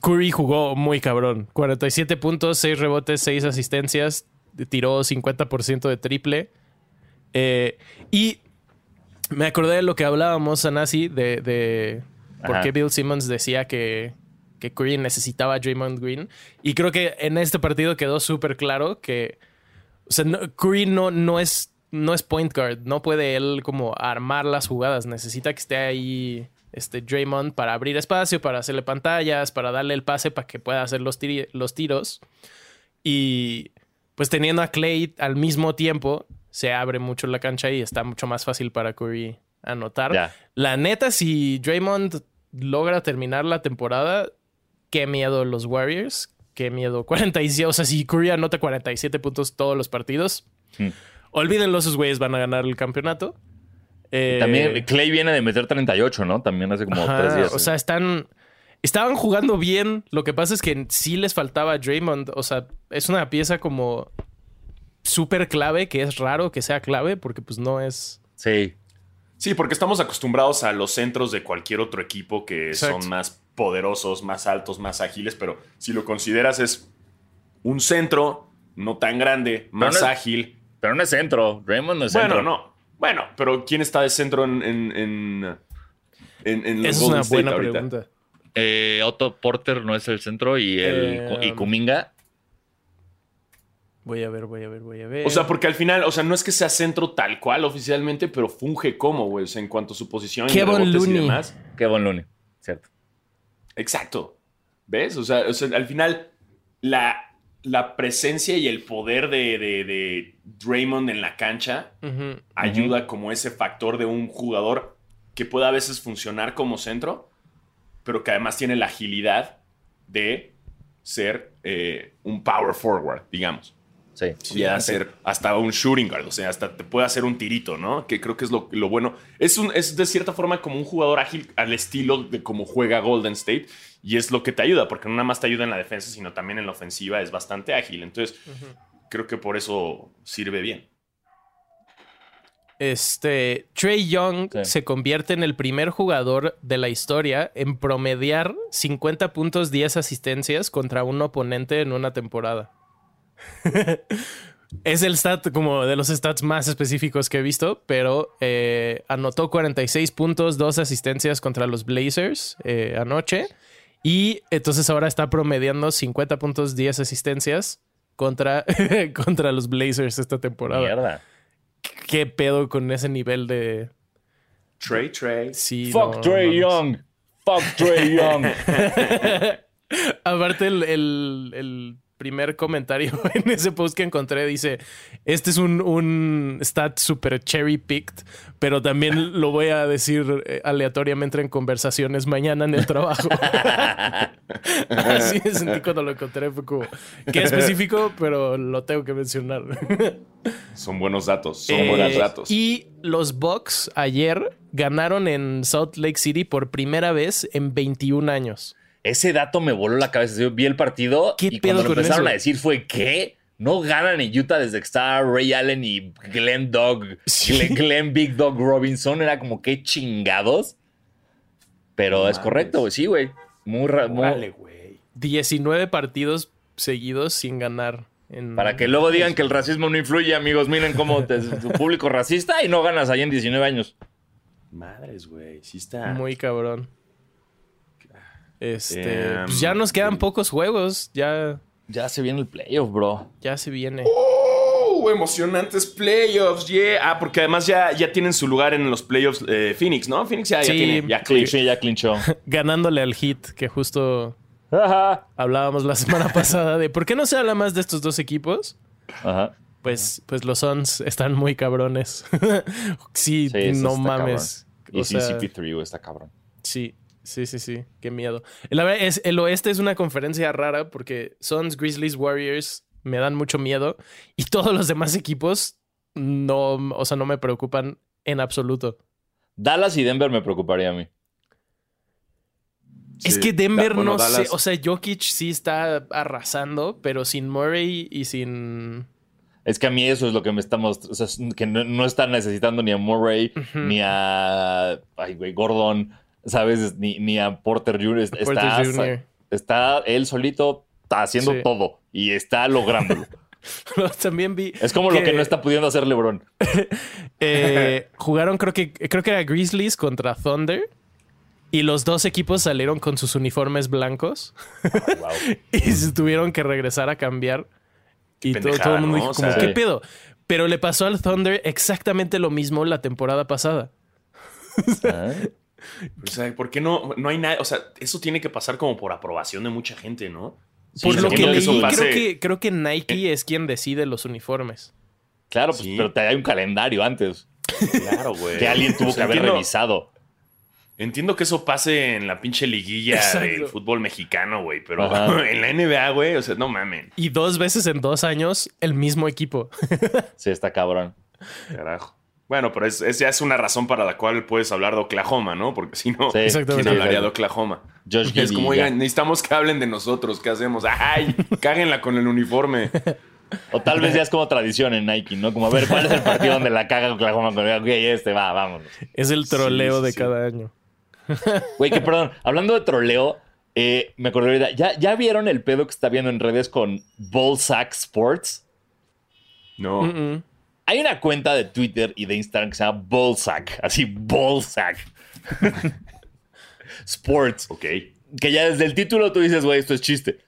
Curry jugó muy cabrón. 47 puntos, 6 rebotes, 6 asistencias. Tiró 50% de triple. Eh, y me acordé de lo que hablábamos, Anasi, de, de por qué Bill Simmons decía que, que Curry necesitaba a Draymond Green. Y creo que en este partido quedó súper claro que o sea, no- Curry no, no, es, no es point guard. No puede él como armar las jugadas. Necesita que esté ahí este Draymond para abrir espacio, para hacerle pantallas, para darle el pase para que pueda hacer los, tiri- los tiros. Y pues teniendo a Clay al mismo tiempo, se abre mucho la cancha y está mucho más fácil para Curry anotar. La neta, si Draymond logra terminar la temporada, qué miedo los Warriors. Qué miedo. 47. O sea, si Curry anota 47 puntos todos los partidos, Hmm. olvídenlo, esos güeyes van a ganar el campeonato. Eh, También Clay viene de meter 38, ¿no? También hace como ajá, tres días. O sea, están. Estaban jugando bien. Lo que pasa es que sí les faltaba Draymond. O sea, es una pieza como súper clave, que es raro que sea clave, porque pues no es. sí. Sí, porque estamos acostumbrados a los centros de cualquier otro equipo que Exacto. son más poderosos, más altos, más ágiles, pero si lo consideras es un centro no tan grande, más no es- ágil. Pero no es centro. Raymond no es Bueno, centro. no. Bueno, pero ¿quién está de centro en, en, en, en- en los Esa es Golden una State buena ahorita? pregunta. Eh, Otto Porter no es el centro y, el, Eh, y Kuminga. Voy a ver, voy a ver, voy a ver. O sea, porque al final, o sea, no es que sea centro tal cual oficialmente, pero funge como, güey, o sea, en cuanto a su posición y Kevin rebotes y Looney. demás. Kevin Looney. Cierto. Exacto. ¿Ves? O sea, o sea, al final, la, la presencia y el poder de, de- de Draymond en la cancha ayuda como ese factor de un jugador que puede a veces funcionar como centro, pero que además tiene la agilidad de ser eh, un power forward, digamos. Sí. y hacer hasta un shooting guard, o sea, hasta te puede hacer un tirito, ¿no? Que creo que es lo, lo bueno. Es, un, es de cierta forma como un jugador ágil al estilo de cómo juega Golden State y es lo que te ayuda, porque no nada más te ayuda en la defensa, sino también en la ofensiva es bastante ágil. Entonces, creo que por eso sirve bien. Este, Trey Young Sí. se convierte en el primer jugador de la historia en promediar 50 puntos, 10 asistencias contra un oponente en una temporada. es el stat como de los stats más específicos que he visto, pero eh, anotó 46 puntos, 2 asistencias contra los Blazers eh, anoche. Y entonces ahora está promediando 50 puntos, 10 asistencias contra, contra los Blazers esta temporada. Mierda. ¿Qué pedo con ese nivel de... Trey, Trey. Sí, Fuck no, Trey no, no. Young. Fuck Trey Young. Aparte, el, el- el primer comentario en ese post que encontré dice: Este es un, un stat super cherry picked, pero también lo voy a decir eh, aleatoriamente en conversaciones mañana en el trabajo. Así me sentí cuando lo encontré. Fue como: Qué específico, pero lo tengo que mencionar. Son buenos datos. Son Eh, buenos datos. Y los Bucks ayer ganaron en Salt Lake City por primera vez en 21 años. Ese dato me voló la cabeza. Yo vi el partido ¿Qué y cuando lo empezaron eso? a decir fue ¿qué? No ganan en Utah desde que estaba Ray Allen y Glenn Dog, Sí. Glenn, Glenn Big Dog Robinson. Era como qué chingados. Pero No es correcto, güey. Sí, güey. Muy, ra- muy- Órale, güey. 19 partidos seguidos sin ganar. en- Para que luego digan que el racismo no influye, amigos. Miren cómo tu público racista y no ganas ahí en 19 años. Madres, güey. Sí está. Muy cabrón. Este, Em, pues ya nos quedan pocos juegos. Ya, Ya se viene el playoff, bro. ya se viene. ¡Oh! Emocionantes playoffs, yeah. Ah, porque además ya, ya tienen su lugar en los playoffs eh, Phoenix, ¿no? Phoenix ya, ya tiene. Ya sí, ya clinchó. Ganándole al hit, que justo Ajá. hablábamos la semana pasada de por qué no se habla más de estos dos equipos. Ajá. Pues, pues los Suns están muy cabrones. sí, no mames. Y O sí, sea, CP3, güey, está cabrón. Sí, sí, sí, sí. Qué miedo. La verdad es, el oeste es una conferencia rara porque Suns, Grizzlies, Warriors me dan mucho miedo y todos los demás equipos no, o sea, no me preocupan en absoluto. Dallas y Denver me preocuparía a mí. Es Sí. que Denver Da- bueno, no Dallas- sé, o sea, Jokic sí está arrasando, pero sin Murray y sin... Es que a mí eso es lo que me estamos. O sea, que no, no están necesitando ni a Murray, ni a. Ay, güey, Gordon, ¿sabes? Ni, ni a Porter Jr. Está, Porter Jr.. está él solito, está haciendo Sí. todo y está lográndolo. También vi... es como lo que no está pudiendo hacer LeBron. Eh, jugaron, creo que, creo que era Grizzlies contra Thunder. Y los dos equipos salieron con sus uniformes blancos. Wow. y se tuvieron que regresar a cambiar. Y todo, todo el mundo ¿no? dijo O como, sea- ¿qué Sí. pedo? Pero le pasó al Thunder exactamente lo mismo la temporada pasada. Ah, O sea, ¿por qué no, no hay nada? O sea, eso tiene que pasar como por aprobación de mucha gente, ¿no? Por lo que leí, creo que, creo que Nike es quien decide los uniformes. Claro, pues, Sí. pero te hay un calendario antes Claro, güey. que alguien tuvo O sea, que haber entiendo- revisado. Entiendo que eso pase en la pinche liguilla Exacto. del fútbol mexicano, güey. Pero Ajá. en la NBA, güey, o sea, no mamen. Y dos veces en dos años, el mismo equipo. Sí, está cabrón. Carajo. Bueno, pero es, es- ya es una razón para la cual puedes hablar de Oklahoma, ¿no? Porque si no, Sí. ¿quién hablaría de. Oklahoma? Josh Es Giddey, como, ya. oigan, necesitamos que hablen de nosotros. ¿Qué hacemos? ¡Ay! Cáguenla con el uniforme. O tal vez ya es como tradición en Nike, ¿no? Como a ver, ¿cuál es el partido donde la caga Oklahoma? Ok, este, va, vámonos. Es el troleo Sí, de sí. cada año. Güey, que perdón, hablando de troleo, eh, me acordé ahorita, ¿ya, ¿ya vieron el pedo que está viendo en redes con Ballsack Sports? No. Mm, mm. Hay una cuenta de Twitter y de Instagram que se llama Ballsack, así Ballsack Sports, Ok. que ya desde el título tú dices, güey, esto es chiste.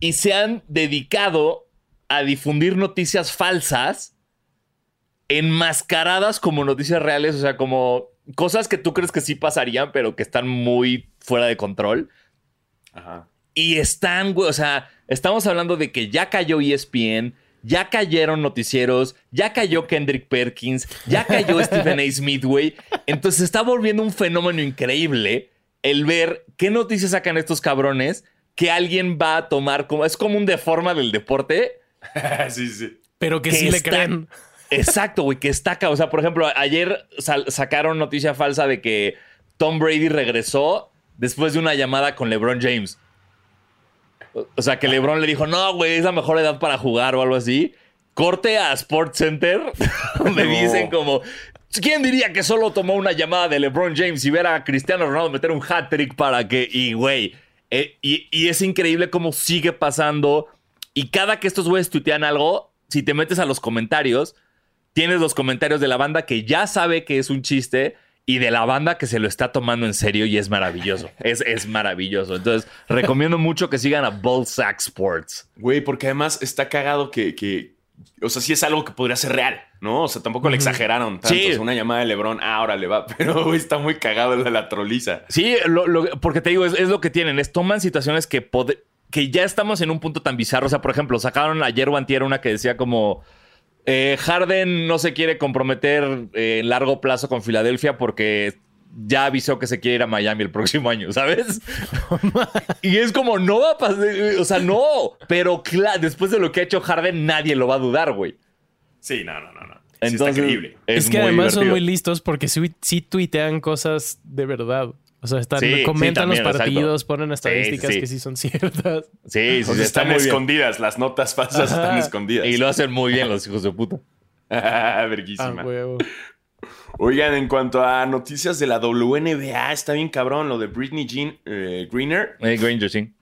Y se han dedicado a difundir noticias falsas enmascaradas como noticias reales, o sea, como cosas que tú crees que sí pasarían, pero que están muy fuera de control. Ajá. Y están, güey, o sea, estamos hablando de que ya cayó ESPN, ya cayeron noticieros, ya cayó Kendrick Perkins, ya cayó Stephen A. Smith, güey. Entonces está volviendo un fenómeno increíble el ver qué noticias sacan estos cabrones que alguien va a tomar como... Es como un deforma del deporte. sí, sí. Pero que, Que sí le creen. Exacto, güey, que está. O sea, por ejemplo, ayer sal- sacaron noticia falsa de que Tom Brady regresó después de una llamada con LeBron James. O- sea, que LeBron le dijo, no, güey, es la mejor edad para jugar o algo así. corte a Sports Center, me No. dicen como, ¿quién diría que solo tomó una llamada de LeBron James y ver a Cristiano Ronaldo meter un hat trick para que, y güey, eh, y, y es increíble cómo sigue pasando y cada que estos güeyes tuitean algo, si te metes a los comentarios, tienes los comentarios de la banda que ya sabe que es un chiste. Y de la banda que se lo está tomando en serio y es maravilloso. Es, es maravilloso. Entonces, recomiendo mucho que sigan a Ballsack Sports. Güey, porque además está cagado que, que- O sea, sí es algo que podría ser real, ¿no? O sea, tampoco le exageraron tanto. Sí. O sea, una llamada de Lebron, ah, ahora le va. Pero, güey, está muy cagado de la troliza. Sí, lo- lo- porque te digo, es, es lo que tienen. Es toman situaciones que, que ya estamos en un punto tan bizarro. O sea, por ejemplo, sacaron ayer o antier una que decía como... eh, Harden no se quiere comprometer eh, en largo plazo con Filadelfia porque ya avisó que se quiere ir a Miami el próximo año, ¿sabes? y es como, no va a pasar, o sea, no. Pero claro, después de lo que ha hecho Harden, nadie lo va a dudar, güey. Sí, no, no, no. no. Sí Entonces, está creíble. Es, que además son muy listos porque sí, sí tuitean cosas de verdad. O sea, están, Sí, sí, comentan también, los partidos, exacto. ponen estadísticas sí. que sí son ciertas. Sí, sí, O sea, están muy bien. escondidas. Las notas falsas están escondidas. Y lo hacen muy bien los hijos de puta. Ah, Verguísima. huevo. Oigan, en cuanto a noticias de la WNBA, está bien cabrón lo de Britney Jean eh, Greener. Eh, Granger, sí.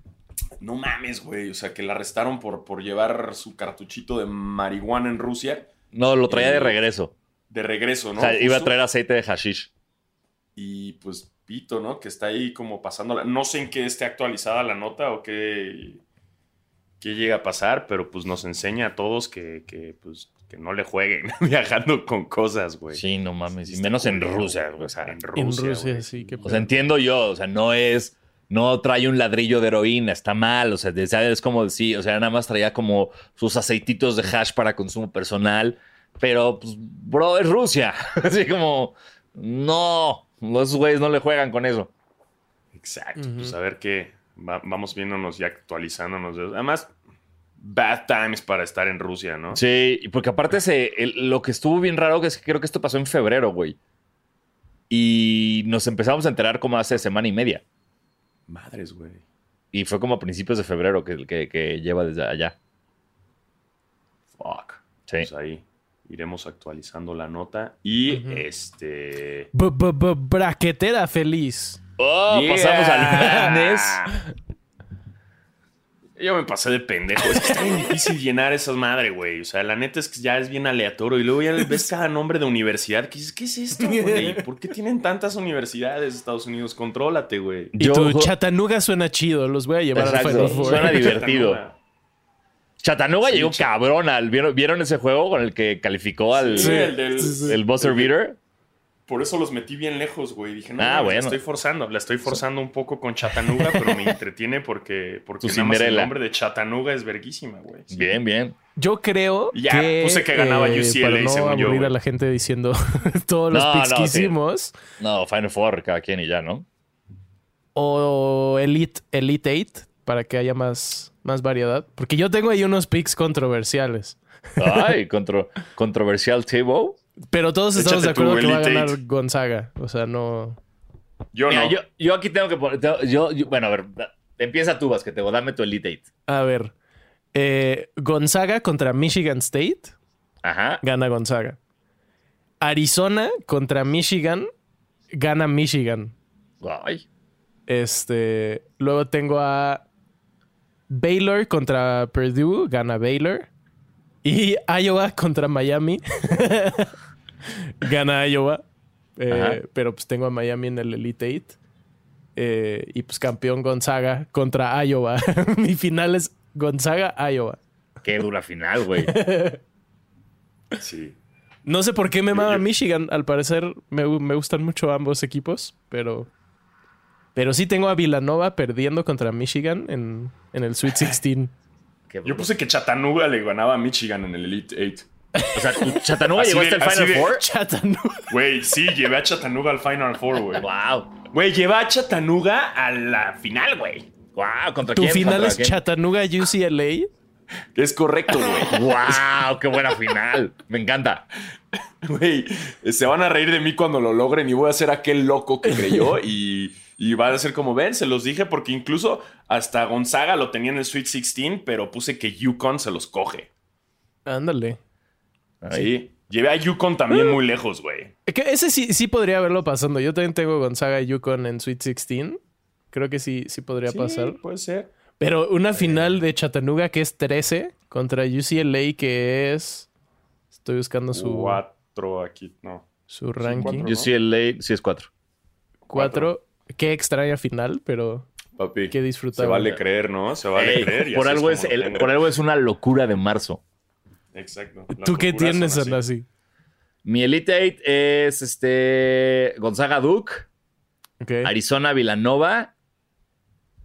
No mames, güey. O sea, que la arrestaron por, por llevar su cartuchito de marihuana en Rusia No, lo traía de regreso. de regreso, ¿no? o sea, iba a traer aceite de hashish. Y pues Pito, ¿no? Que está ahí como pasándola. No sé en qué esté actualizada la nota o qué, qué llega a pasar, pero pues nos enseña a todos que, que, pues, que no le jueguen viajando con cosas, güey. Sí, no mames. Y menos en Rusia. güey. O sea, en Rusia. En Rusia, güey. sí. Que O sea, entiendo yo. O sea, no es. No trae un ladrillo de heroína, está mal. O sea, es como sí, o sea, nada más traía como sus aceititos de hash para consumo personal. Pero, pues, bro, es Rusia. Así como, no, los güeyes no le juegan con eso. Exacto. Pues a ver qué. va- vamos viéndonos y actualizándonos. de- Además, bad times para estar en Rusia, ¿no? Sí, y porque aparte se, el- lo que estuvo bien raro que es que creo que esto pasó en febrero, güey. Y nos empezamos a enterar como hace semana y media. Madres, güey. Y fue como a principios de febrero que, que- que lleva desde allá. Fuck. Sí. Pues ahí iremos actualizando la nota. Y este. B- b- b- Braquetera feliz. Oh, Yeah. pasamos al madness. Yo me pasé de pendejo. Es que está bien difícil llenar esas madre, güey. O sea, la neta es que ya es bien aleatorio. Y luego ya ves cada nombre de universidad. Que dices, ¿qué es esto, güey? ¿Por qué tienen tantas universidades de Estados Unidos? Contrólate, güey. Y Yo- tu Chattanooga suena chido. Los voy a llevar Exacto. al Final Four. Suena divertido. Chattanooga. Sí, llegó Chat- cabrón al. ¿vieron, vieron ese juego con el que calificó al Sí, el del- sí, sí. el buzzer el beater? Por eso los metí bien lejos, güey. Dije, no, Ah, bueno. la estoy forzando. La estoy forzando un poco con Chattanooga, pero me entretiene porque, porque Tu nada más el nombre de Chattanooga es verguísima, güey. Sí. Bien, bien. Yo creo Ya, que, puse que ganaba eh, UCLA, para no según yo, aburrir a güey. la gente diciendo todos los No, picks no, que sí. hicimos. No, Final Four cada quien y ya, ¿no? O Elite, Elite 8 para que haya más, más variedad. Porque yo tengo ahí unos picks controversiales. Ay, contro- controversial table. Pero todos estamos de Échate acuerdo que va a ganar. Gonzaga. O sea, no. Yo Mira, no. yo, yo aquí tengo que poner. tengo- yo, yo- bueno, a ver, da- empieza tú, Basquetebo, dame tu Elite Eight. A ver. eh, Gonzaga contra Michigan State. Ajá. Gana Gonzaga. Arizona contra Michigan. Gana Michigan. Ay. Este. Luego tengo a Baylor contra Purdue. Gana Baylor. Y Iowa contra Miami. gana Iowa. Eh, pero pues tengo a Miami en el Elite 8. Eh, y pues campeón Gonzaga contra Iowa. Mi final es Gonzaga, Iowa. Qué dura final, güey. Sí. No sé por qué me mama Michigan. Al parecer me, me gustan mucho ambos equipos, pero. Pero sí tengo a Villanova perdiendo contra Michigan en, en el Sweet 16. Qué Yo puse que Chattanooga le ganaba a Michigan en el Elite 8. O sea, ¿tu Chattanooga llegó hasta el Final de- Four. Chattanooga. Güey, sí, llevé a Chattanooga al Final Four, güey. Wow. Güey, llevé a Chattanooga a la final, güey. Wow, ¿contra Tu quién? final ¿Contra es quién? Chattanooga UCLA. Es correcto, güey. Wow, qué buena final. Me encanta. Güey, se van a reír de mí cuando lo logren y voy a ser aquel loco que creyó y, y va a ser como, ven, se los dije porque incluso hasta Gonzaga lo tenía en el Sweet 16, pero puse que Yukon se los coge. Ándale. Sí. Llevé a Yukon también muy lejos, güey. Que ese sí, sí podría verlo pasando. Yo también tengo Gonzaga y Yukon en Sweet 16. Creo que sí, sí podría pasar. puede ser. Pero una final de Chattanooga que es 13 contra UCLA que es... Estoy buscando su, Cuatro aquí, no. su ranking. cuatro. UCLA sí es 4. Cuatro. Qué extraña final, pero Papi. qué Se disfrutable. vale creer, ¿no? Se vale creer. por, algo es el- por algo es una locura de marzo. Exacto. ¿Tú qué tienes. Anasi? Mi Elite Eight es este Gonzaga Duke. Arizona Villanova,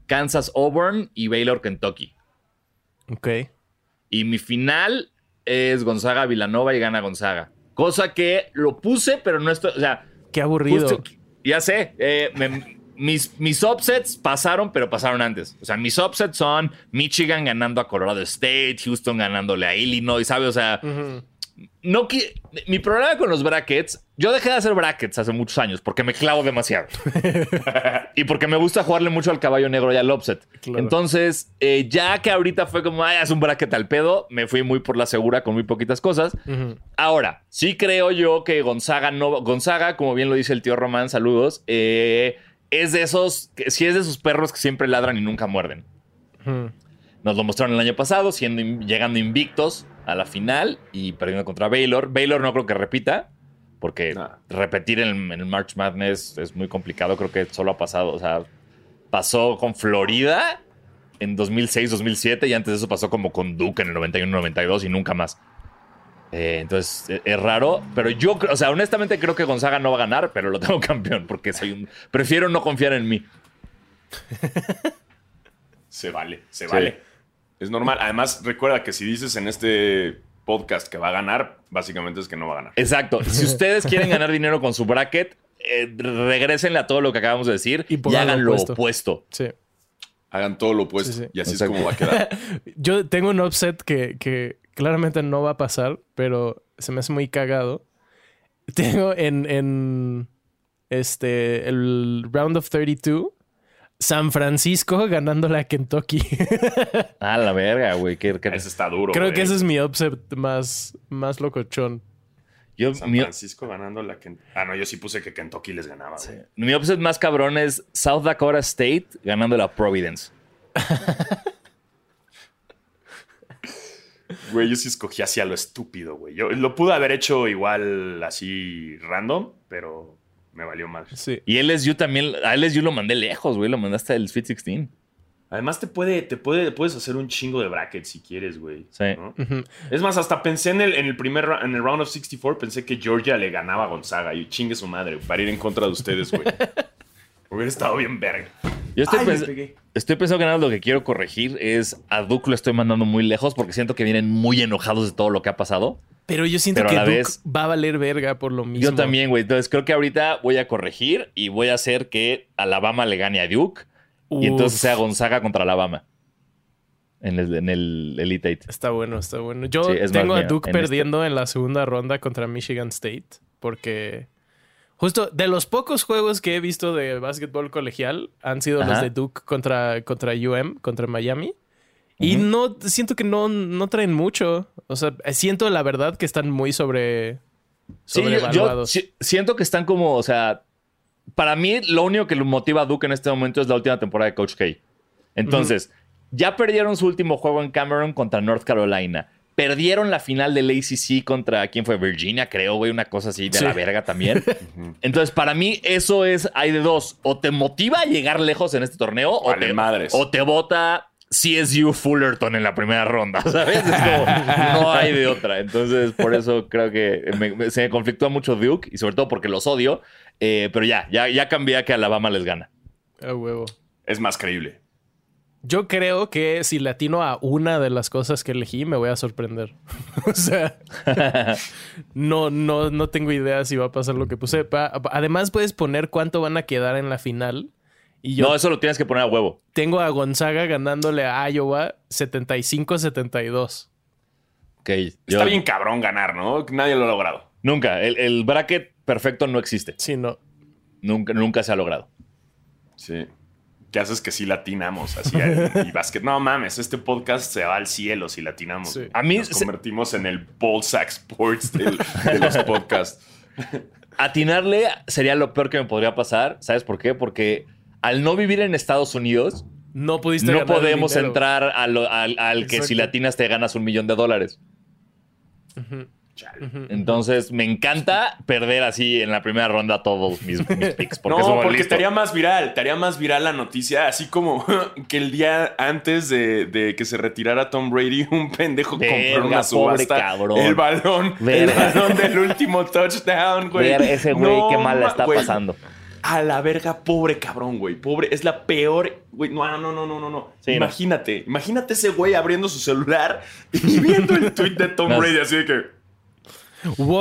Kansas Auburn y Baylor Kentucky. Ok. Y mi final es Gonzaga Villanova y gana Gonzaga. Cosa que lo puse, pero no estoy. O sea, Qué aburrido. justo- ya sé. eh, me- mis, mis upsets pasaron, pero pasaron antes. O sea, mis upsets son Michigan ganando a Colorado State, Houston ganándole a Illinois, ¿sabes? O sea. No mi problema con los brackets, yo dejé de hacer brackets hace muchos años porque me clavo demasiado. y porque me gusta jugarle mucho al caballo negro y al offset. Claro. Entonces, eh, ya que ahorita fue como, ay, haz un bracket al pedo, me fui muy por la segura con muy poquitas cosas. Ahora, sí creo yo que Gonzaga no. Gonzaga, como bien lo dice el tío Román, saludos. eh, es de esos. que- Sí, es de esos perros que siempre ladran y nunca muerden. Nos lo mostraron el año pasado, siendo, llegando invictos a la final y perdiendo contra Baylor. Baylor no creo que repita, porque No. repetir en, en el March Madness es muy complicado. Creo que solo ha pasado, o sea, pasó con Florida en 2006, 2007 y antes de eso pasó como con Duke en el 91, 92 y nunca más. Eh, entonces e- es raro, pero yo, o sea, honestamente creo que Gonzaga no va a ganar, pero lo tengo campeón porque soy un. Prefiero no confiar en mí. Se vale, se Sí. vale. Es normal. Además, recuerda que si dices en este podcast que va a ganar, básicamente es que no va a ganar. Exacto. Si ustedes quieren ganar dinero con su bracket, eh, regrésenle a todo lo que acabamos de decir Y hagan lo opuesto. opuesto. Sí. Hagan todo lo opuesto. Sí, sí. Y así Exacto. es como va a quedar. Yo tengo un upset que, que claramente no va a pasar, pero se me hace muy cagado. Tengo en, en este el round of 32 San Francisco ganándole a Kentucky. Ah, la verga, güey. qué- qué- Ese está duro. Creo güey. que ese es mi upset más, más locochón. Yo, San mi, Francisco ganando la Ken- Ah, no, yo sí puse que Kentucky les ganaba, güey. mi upset más cabrón es South Dakota State ganando la Providence. Güey, yo sí escogí así a lo estúpido, güey. Yo lo pude haber hecho igual así random, pero me valió mal. Sí. Y LSU también, a LSU lo mandé lejos, güey. Lo mandaste al Sweet 16. Además, te puede, te puede, puedes hacer un chingo de brackets si quieres, güey. Sí. Es más, hasta pensé en el, en el primer en el round of 64, pensé que Georgia le ganaba a Gonzaga y chingue su madre para ir en contra de ustedes, güey. Hubiera estado bien verga. Yo estoy, Ay, pens- estoy pensando que nada lo que quiero corregir es a Duke lo estoy mandando muy lejos porque siento que vienen muy enojados de todo lo que ha pasado. Pero yo siento Pero a que la Duke vez- va a valer verga por lo mismo. Yo también, güey. Entonces creo que ahorita voy a corregir y voy a hacer que Alabama le gane a Duke y entonces sea Gonzaga contra Alabama en el, en el Elite Eight. Está bueno, está bueno. Yo Sí, tengo a mío Duke en este. perdiendo en la segunda ronda contra Michigan State porque justo de los pocos juegos que he visto de básquetbol colegial han sido los de Duke contra, contra UM, contra Miami. Y no siento que no, no traen mucho. O sea, siento la verdad que están muy sobre Sí, yo- yo, sobrevaluados. si- siento que están como, o sea, para mí lo único que lo motiva a Duke en este momento es la última temporada de Coach K. Entonces, ya perdieron su último juego en Cameron contra North Carolina. Perdieron la final del ACC contra, ¿quién fue? Virginia, creo, güey, una cosa así de Sí. la verga también. Entonces, para mí, eso es, hay de dos. O te motiva a llegar lejos en este torneo, o te, madres. o te vota CSU Fullerton en la primera ronda, ¿sabes? Es como, no hay de otra. Entonces, por eso creo que me- me- se me conflictúa mucho Duke y sobre todo porque los odio. Eh, pero ya, ya, ya cambié a que Alabama les gana. A huevo. Es más creíble. Yo creo que si le atino a una de las cosas que elegí, me voy a sorprender. o sea, no, no, no tengo idea si va a pasar lo que puse. Además, puedes poner cuánto van a quedar en la final. Y yo No, eso lo tienes que poner a huevo. tengo a Gonzaga ganándole a Iowa 75-72. Ok, Está yo- bien cabrón ganar, ¿no? Nadie lo ha logrado. Nunca. El, el bracket perfecto no existe. Sí, no. Nunca, nunca se ha logrado. Sí. que haces que sí latinamos. Así, y básquet. No mames, este podcast se va al cielo si latinamos. Sí. A mí Nos se- convertimos en el Ballsack Sports del- de los podcasts. Atinarle sería lo peor que me podría pasar. ¿Sabes por qué? Porque al no vivir en Estados Unidos, No pudiste no podemos dinero. entrar al, al que si latinas te ganas un millón de dólares. Chale. Entonces me encanta perder así en la primera ronda todos mis, mis picks. Porque no, porque listos. estaría más viral, estaría más viral la noticia, así como que el día antes de, de que se retirara Tom Brady, un pendejo compró una subasta cabrón. el balón, Verga. el balón del último touchdown, güey. Ver ese güey, No, qué mal la está güey. pasando. A la verga, pobre cabrón, güey. Pobre, es la peor, güey. No, no, no, no, no, no. Sí, no. imagínate, imagínate ese güey abriendo su celular y viendo el tweet de Tom No. Brady así de que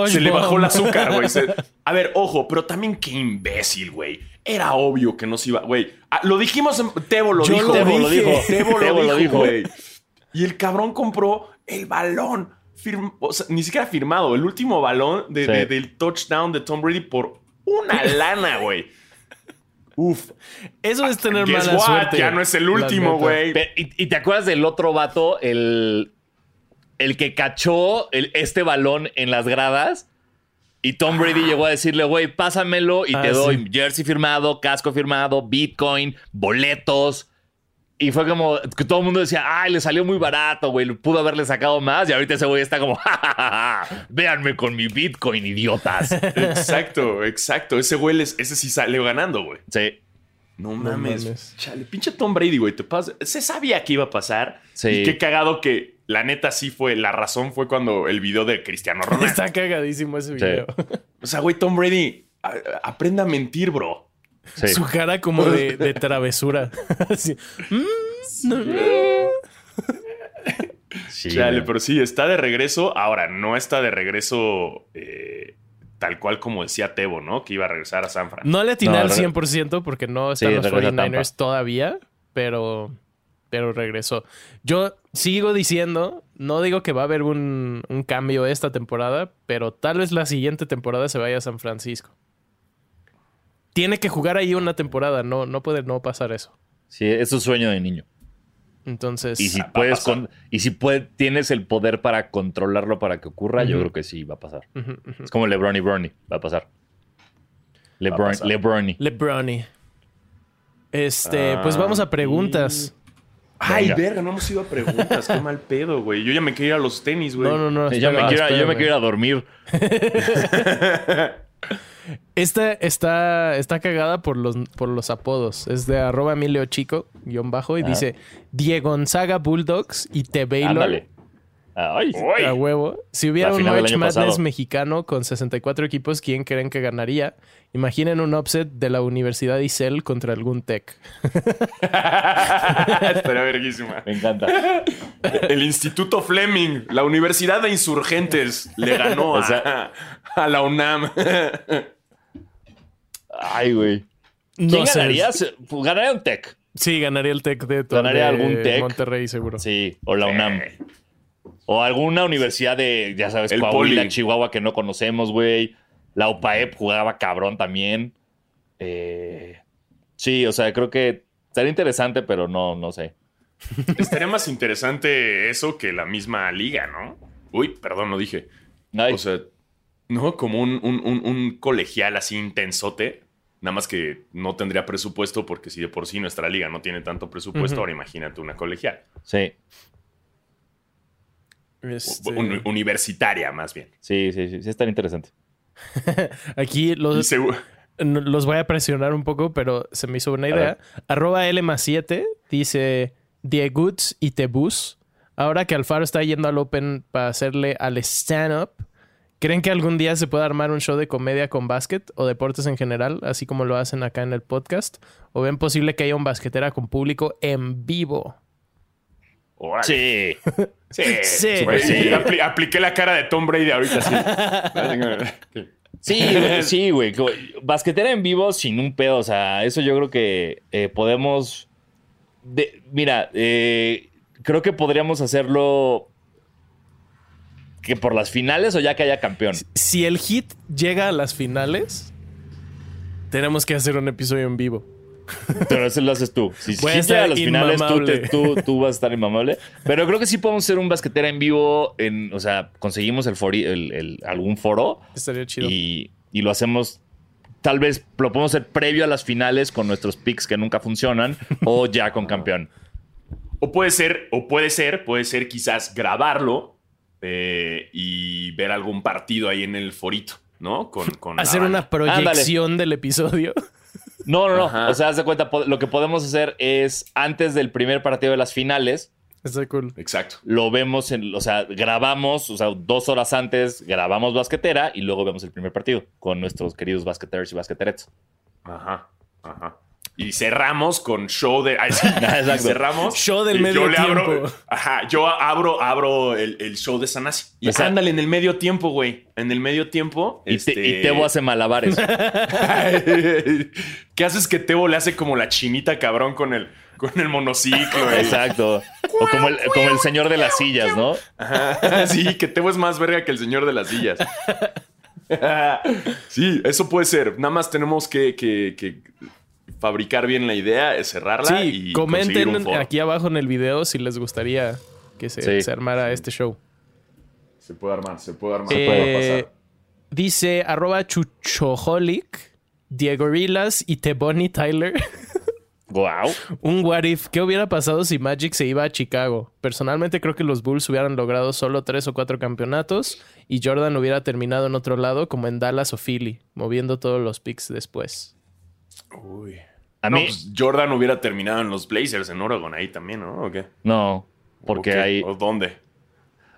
se le bajó el azúcar, güey. Se- A ver, ojo, pero también qué imbécil, güey. Era obvio que no se iba, güey. Ah, lo dijimos en Tebo lo Yo dijo. lo Tebo lo dijo. Tebo Tebo lo lo dijo, dijo. güey. Y el cabrón compró el balón. firm- o sea, ni siquiera firmado. El último balón de- Sí. de- del touchdown de Tom Brady por una lana, güey. Uf. Eso es tener Guess mala what? suerte. Ya no es el último, güey. ¿Y, y te acuerdas del otro vato? El, el que cachó el- este balón en las gradas. Y Tom Brady llegó a decirle, güey, pásamelo y Ah, te doy sí. jersey firmado, casco firmado, Bitcoin, boletos. Y fue como que todo el mundo decía, ay, le salió muy barato, güey, pudo haberle sacado más. Y ahorita ese güey está como, ja, ja, ja, ja, véanme con mi Bitcoin, idiotas. Exacto, exacto. Ese güey, les- ese sí salió ganando, güey. Sí. No No mames. mames. Chale, pinche Tom Brady, güey. Te pasa. Se sabía que iba a pasar. Sí. Y qué cagado que la neta sí fue. La razón fue cuando el video de Cristiano Ronaldo. Está cagadísimo ese video. O sea, güey, Tom Brady, a- aprenda a mentir, bro. Sí. Su cara como de, de travesura. Así. Mm. Sí, Chale, pero sí, está de regreso. Ahora, no está de regreso eh, tal cual como decía Tebo, ¿no? Que iba a regresar a San Fran. No le atiné No, al re- 100% porque no están Sí, los regresa a 49ers Tampa. todavía, pero, pero regresó. Yo sigo diciendo, no digo que va a haber un, un cambio esta temporada, pero tal vez la siguiente temporada se vaya a San Francisco. Tiene que jugar ahí una temporada, no, no puede no pasar eso. Sí, es un sueño de niño. Entonces, Y si va a puedes con- y si puede- tienes el poder para controlarlo para que ocurra, yo creo que sí va a pasar. Es como LeBron y Bernie, va a pasar. LeBron, pasar. LeBron. LeBron. Este, pues vamos a preguntas. Ay, Venga. verga, no hemos ido a preguntas. Qué mal pedo, güey. Yo ya me quiero ir a los tenis, güey. No, no, no. yo, me espera, quiero, yo me quiero ir a dormir. Esta está, está cagada por los, por los apodos. Es de arroba Emilio Chico, guion bajo, y Ah. dice Diego Gonzaga Bulldogs y T. Baylor. Ay. A huevo. Si hubiera un March Madness pasado. mexicano con 64 equipos, ¿quién creen que ganaría? Imaginen un upset de la Universidad Isel contra algún tech. Estaría verguísima. me encanta. El Instituto Fleming, la Universidad de Insurgentes, le ganó a, O sea- a la UNAM. Ay, güey. No ¿Quién sé. ganaría? Ganaría un tech. Sí, ganaría el tech de, Ganaría de algún Tec. Monterrey, seguro. Sí, o la UNAM. O alguna universidad de, ya sabes, El Coahuila, Poli. Chihuahua que no conocemos, güey. La UPAEP jugaba cabrón también. Eh, sí, o sea, creo que estaría interesante, pero no, no sé. Estaría más interesante eso que la misma liga, ¿no? Uy, perdón, lo dije. Ay, O sea, no como un, un- un- un colegial así intensote. Nada más que no tendría presupuesto porque si de por sí nuestra liga no tiene tanto presupuesto, ahora imagínate una colegial. sí, Este, Un- universitaria, más bien. sí, sí, sí, sí, estaría interesante. Aquí los, Los voy a presionar un poco, pero se me hizo una idea. Arroba L más 7 dice Dieguts y Tebus. Ahora que Alfaro está yendo al Open para hacerle al stand-up, ¿creen que algún día se pueda armar un show de comedia con básquet o deportes en general, así como lo hacen acá en el podcast? ¿O ven posible que haya un basquetera con público en vivo? Sí. Sí, Sí. apli- apliqué la cara de Tom Brady ahorita, sí. Sí, güey, sí, güey. Basquetera en vivo sin un pedo. O sea, eso yo creo que eh, podemos. de- mira, eh, creo que podríamos hacerlo. Que por las finales o ya que haya campeón. Si el hit llega a las finales, tenemos que hacer un episodio en vivo. Pero eso lo haces tú. Si Voy a Heat llega a las finales, tú, te- tú, tú vas a estar inmamable. Pero creo que sí podemos ser un basquetera en vivo. En, o sea, conseguimos el fori- el- el- algún foro Estaría chido. y, y lo hacemos. Tal vez lo podemos hacer previo a las finales con nuestros picks que nunca funcionan o ya con campeón. O puede ser, o puede ser, puede ser quizás grabarlo eh, y ver algún partido ahí en el forito, ¿no? Con, Hacer una proyección del episodio. No, no, no. Ajá. O sea, haz de cuenta, lo que podemos hacer es antes del primer partido de las finales, Está cool. Exacto. lo vemos, en, o sea, grabamos, o sea, dos horas antes grabamos basquetera y luego vemos el primer partido con nuestros queridos basqueteros y basqueterettes. Ajá. Ajá. Y cerramos con show de. ay. Exacto. Cerramos. Show del medio yo le abro- tiempo. ajá. Yo abro, abro el, el show de Sanasi. Y ándale en el medio tiempo, güey. En el medio tiempo. Y, este... te, y Tebo hace malabares. ¿Qué haces que Tebo le hace como la chinita cabrón con el, con el monociclo? güey? Exacto. O como el, como el señor de las sillas, ¿no? Ajá. Sí, que Tebo es más verga que el señor de las sillas. Sí, eso puede ser. Nada más tenemos que, que- que fabricar bien la idea, cerrarla Sí, y conseguir un comenten foro. aquí abajo en el video si les gustaría que se, Sí. se armara este show. Se puede armar, se puede armar. Eh, puede pasar. dice arroba chuchoholic, Diego Rilas y Tebony Tyler. Wow. Un what if, ¿qué hubiera pasado si Magic se iba a Chicago? Personalmente creo que los Bulls hubieran logrado solo tres o cuatro campeonatos y Jordan hubiera terminado en otro lado como en Dallas o Philly, moviendo todos los picks después. Uy. A No, mí, pues Jordan hubiera terminado en los Blazers en Oregon ahí también, ¿no? ¿O qué? no. Porque ¿O qué? hay. ¿O dónde?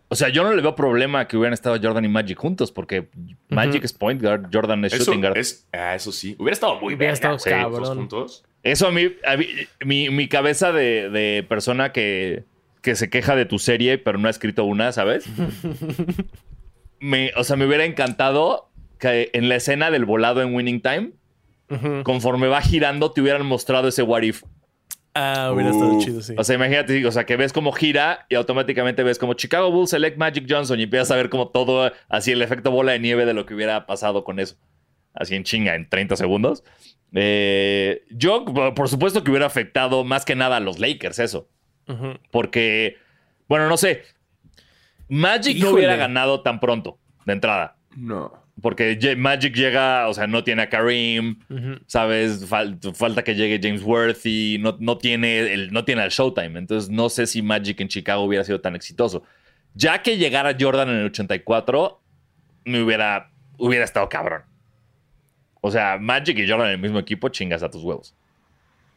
O sea, yo no le veo problema que hubieran estado Jordan y Magic juntos, porque Magic es point guard, Jordan es Eso, shooting guard. es, ah, eso sí. Hubiera estado muy Hubiera verga, estado sí, juntos. Eso a mí, a mí- mi, mi cabeza de, de persona que, que se queja de tu serie, pero no ha escrito una, ¿sabes? me, o sea, me hubiera encantado que en la escena del volado en Winning Time, Conforme va girando, te hubieran mostrado ese what if. Ah, hubiera estado chido, sí. O sea, imagínate, o sea, que ves cómo gira y automáticamente ves como Chicago Bulls select Magic Johnson y empiezas a ver como todo, así el efecto bola de nieve de lo que hubiera pasado con eso. Así en chinga, en 30 segundos. Eh, yo, por supuesto que hubiera afectado más que nada a los Lakers eso. Porque, bueno, no sé. Magic no hubiera ganado tan pronto, de entrada. No. Porque Magic llega, o sea, no tiene a Kareem. ¿sabes? Fal- falta que llegue James Worthy, no, no, tiene el, no tiene el Showtime. Entonces, no sé si Magic en Chicago hubiera sido tan exitoso. Ya que llegara Jordan en el 84, me hubiera, hubiera estado cabrón. O sea, Magic y Jordan en el mismo equipo, chingas a tus huevos.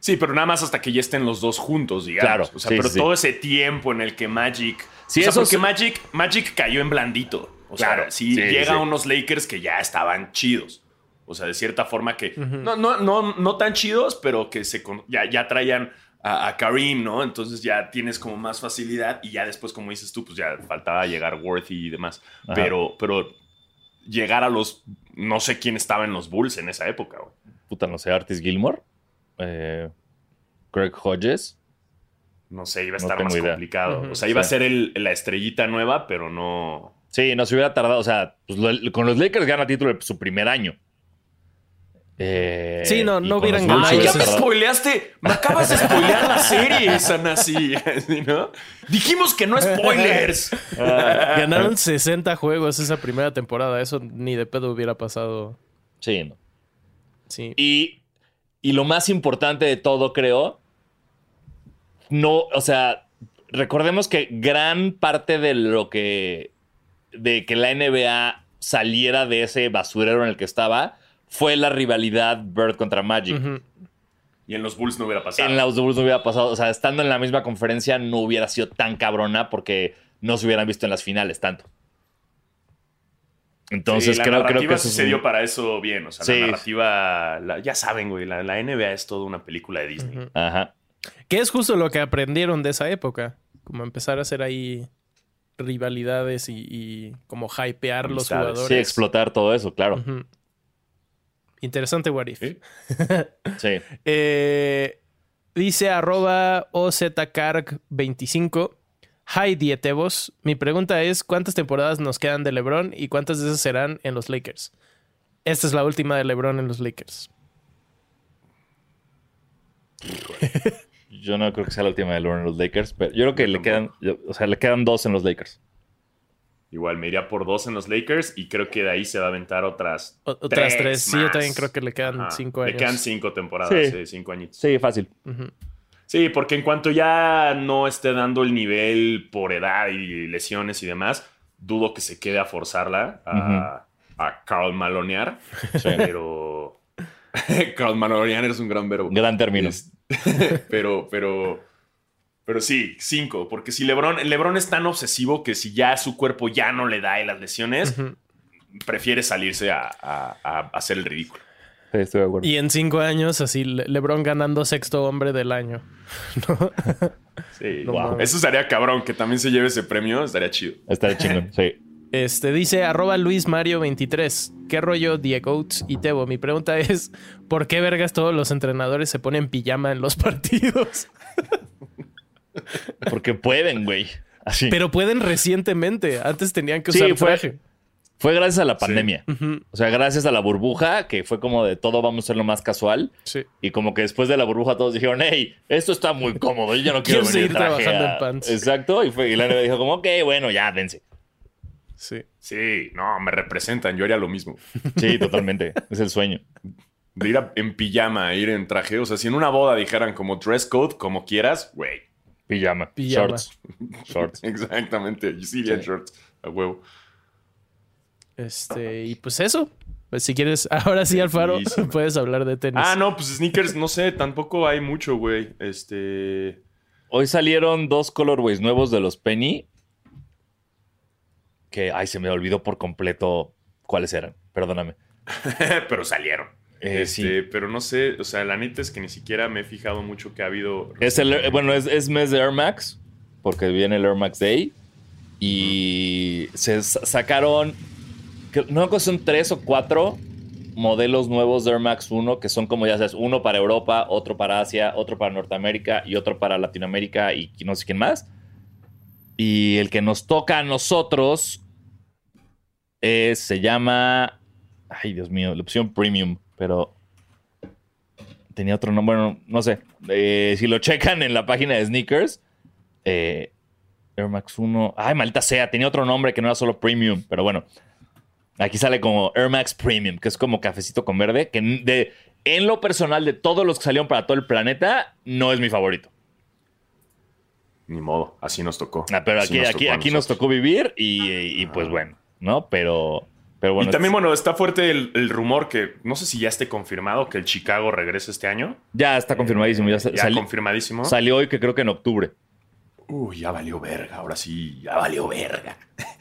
Sí, pero nada más hasta que ya estén los dos juntos, digamos. Claro, O sea, sí, pero sí, todo ese tiempo en el que Magic. Sí, o sea, eso porque. Magic, Magic cayó en blandito. O sea, Claro, sí, sí, llega sí. a unos Lakers que ya estaban chidos. O sea, de cierta forma que. no, no, no, no tan chidos, pero que se con- ya, ya traían a, a Kareem, ¿no? Entonces ya tienes como más facilidad. Y ya después, como dices tú, pues ya faltaba llegar Worthy y demás. Ajá. Pero, pero llegar a los. No sé quién estaba en los Bulls en esa época, güey. Puta, no sé, Artis Gilmore, eh, Greg Hodges. No sé, iba a No estar tengo más idea. complicado. O sea, iba Sí. a ser el- la estrellita nueva, pero no. Sí, no se hubiera tardado. O sea, pues, lo- con los Lakers gana título su primer año. Eh, Sí, no, no hubieran ganado ¡Ay, ya me spoileaste! ¡Me acabas de spoilear la serie, Sanasi! ¿Sí, ¿no? Dijimos que no spoilers. Ganaron 60 juegos esa primera temporada. Eso ni de pedo hubiera pasado. Sí, no. Sí. Y, y lo más importante de todo, creo, no, o sea, recordemos que gran parte de lo que, de que la NBA saliera de ese basurero en el que estaba, fue la rivalidad Bird contra Magic. Y en los Bulls no hubiera pasado. En los Bulls no hubiera pasado, o sea, estando en la misma conferencia no hubiera sido tan cabrona porque no se hubieran visto en las finales tanto. Entonces Sí, la creo, que eso sí se dio para eso bien. O sea, Sí. la narrativa. la- ya saben, güey, la, la NBA es toda una película de Disney. Ajá. Que es justo lo que aprendieron de esa época. Como empezar a hacer ahí rivalidades y, y como hypear los jugadores. Sí, explotar todo eso, claro. Interesante what if. Sí. Sí. Eh, dice arroba OZCarg25. Hi Dietevos. Mi pregunta es: ¿cuántas temporadas nos quedan de LeBron y cuántas de esas serán en los Lakers? Esta es la última de LeBron en los Lakers. Yo no creo que sea la última de LeBron en los Lakers, pero yo creo que le quedan, yo- o sea, le quedan dos en los Lakers. Igual me iría por dos en los Lakers y creo que de ahí se va a aventar otras. O- Otras tres. Sí, yo también creo que le quedan Ajá. cinco años. Le quedan cinco temporadas, Sí. sí, cinco añitos. Sí, fácil. Sí, porque en cuanto ya no esté dando el nivel por edad y lesiones y demás, dudo que se quede a forzarla a, a Carl Malonear. Pero. Carl Malonear es un gran verbo. Gran término. Es- pero, pero. Pero sí, cinco. Porque si Lebron, Lebron es tan obsesivo que si ya su cuerpo ya no le da y las lesiones, prefiere salirse a, a- a hacer el ridículo. Sí, estoy de acuerdo. Y en cinco años, así, Le- LeBron ganando sexto hombre del año. Sí, No wow. Eso estaría cabrón, que también se lleve ese premio, estaría chido. Está chingón, sí. Este dice arroba Luis Mario 23. ¿Qué rollo Diego y Tebo? Mi pregunta es: ¿por qué vergas todos los entrenadores se ponen pijama en los partidos? Porque pueden, güey. Así. Pero pueden recientemente. Antes tenían que Sí, usar fue- traje. Fue gracias a la pandemia. O sea, gracias a la burbuja, que fue como de todo vamos a hacerlo más casual. Sí. Y como que después de la burbuja todos dijeron, hey, esto está muy cómodo, yo no quiero, Quiero venir seguir traje trabajando a-". en pants. Exacto, y, fue, y la NBA dijo como, ok, bueno, ya, dense. Sí. Sí, no, me representan, yo haría lo mismo. Sí, totalmente, es el sueño. De ir a- en pijama, ir en traje. O sea, si en una boda dijeran como dress code, como quieras, güey. Pijama, Pijama. shorts, shorts. Exactamente. Yo sí iría en Sí. shorts, a huevo. Este, y pues eso. Pues si quieres, ahora sí, Alfaro, puedes hablar de tenis. Ah, no, pues sneakers, no sé, tampoco hay mucho, güey. Este. Hoy salieron dos colorways nuevos de los Penny. Que, ay, se me olvidó por completo cuáles eran. Perdóname. pero salieron. Eh, Este, sí. Pero no sé, o sea, la neta es que ni siquiera me he fijado mucho que ha habido. Es el, eh, bueno, es, es mes de Air Max, porque viene el Air Max Day. Y se sa- sacaron, no que son tres o cuatro modelos nuevos de Air Max 1, que son como ya sabes, uno para Europa, otro para Asia, otro para Norteamérica y otro para Latinoamérica y no sé quién más. Y el que nos toca a nosotros se llama, ay Dios mío, la opción Premium, pero tenía otro nombre, bueno, no sé. Eh, si lo checan en la página de Sneakers, eh, Air Max 1. Ay, maldita sea, tenía otro nombre que no era solo Premium, pero bueno. Aquí sale como Air Max Premium, que es como cafecito con verde, que de, en lo personal de todos los que salieron para todo el planeta, no es mi favorito. Ni modo, así nos tocó. Ah, pero Así aquí, nos aquí, tocó aquí nos tocó vivir y, y, pues bueno, ¿no? Pero, pero bueno. y también, bueno, está fuerte el, el rumor que no sé si ya esté confirmado que el Chicago regresa este año. ya está confirmadísimo. Ya, Ya sali- confirmadísimo. salió hoy que creo que en octubre. Uy, ya valió verga, ahora sí, ya valió verga.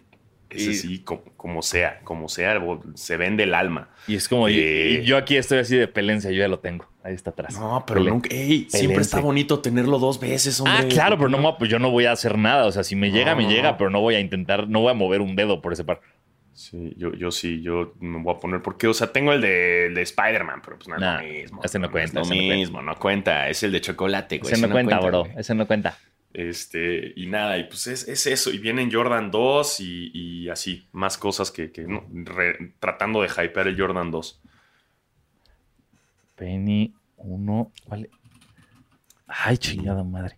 Ese Y- sí, como, como sea, como sea, se vende el alma. Y es como, Eh. y yo aquí estoy así de pelencia, yo ya lo tengo. Ahí está atrás. No, pero Pele- nunca. Ey, siempre está bonito tenerlo dos veces, hombre. Ah, claro, pero no, pues yo no voy a hacer nada. O sea, si me llega, No, me no, llega, pero no voy a intentar, no voy a mover un dedo por ese par. Sí, yo, yo sí, yo me voy a poner. Porque, o sea, tengo el de, el de Spider-Man, pero pues no es lo mismo. ese no cuenta, Es ese lo no cuenta. mismo, no cuenta. Es el de chocolate, güey. Ese no cuenta, bro. güey. Ese no cuenta. Este, y nada, y pues es, es eso. Y vienen Jordan 2 y, y así, más cosas que, que no, re- tratando de hypear el Jordan 2. Penny 1. Vale. Ay, chingada madre.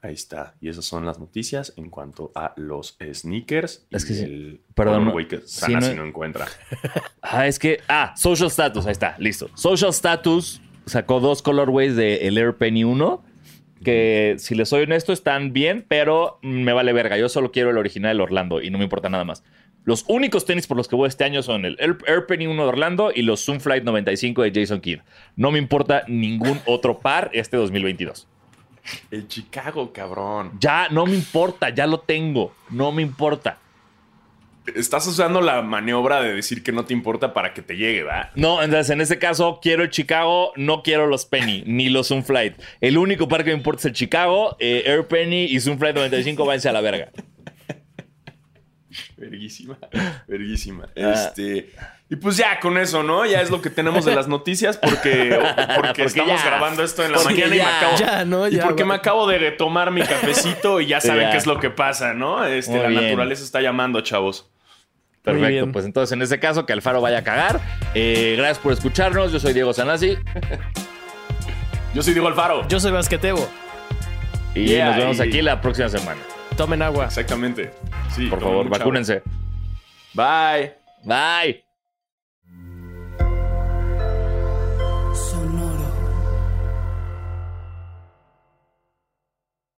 Ahí está. Y esas son las noticias en cuanto a los sneakers. Es que y sí. el Perdón, que Sana no- si no encuentra. Ah, es que. Ah, Social Status. Ahí está, listo. Social Status sacó dos colorways de el Air Penny 1. Que si les soy honesto, están bien, pero me vale verga. Yo solo quiero el original del Orlando y no me importa nada más. Los únicos tenis por los que voy este año son el Air, Air Penny 1 de Orlando y los Zoom Flight 95 de Jason Kidd. No me importa ningún otro par este 2022. El Chicago, cabrón. Ya, no me importa, ya lo tengo. No me importa. Estás usando la maniobra de decir que no te importa para que te llegue, ¿va? No, entonces en este caso quiero el Chicago, no quiero los Penny ni los Zoom Flight. El único par que me importa es el Chicago, eh, Air Penny y Zoom Flight 95 váyanse a la verga. Verguísima, verguísima. Ah. Este, y pues ya con eso, ¿no? Ya es lo que tenemos de las noticias porque, porque, Porque estamos ya. grabando esto en la Porque mañana y me ya. acabo. Ya, ¿no? y porque me acabo de tomar mi cafecito y ya saben Ya. qué es lo que pasa, ¿no? Este, Muy la bien. naturaleza está llamando, chavos. Perfecto, pues entonces en ese caso que Alfaro vaya a cagar. Eh, gracias por escucharnos, yo soy Diego Sanasi. Yo soy Diego Alfaro. Yo soy Basquetebo. Y Yeah, nos vemos y- aquí la próxima semana. Tomen agua. Exactamente. Sí, Por favor, agua. vacúnense. Bye. Bye.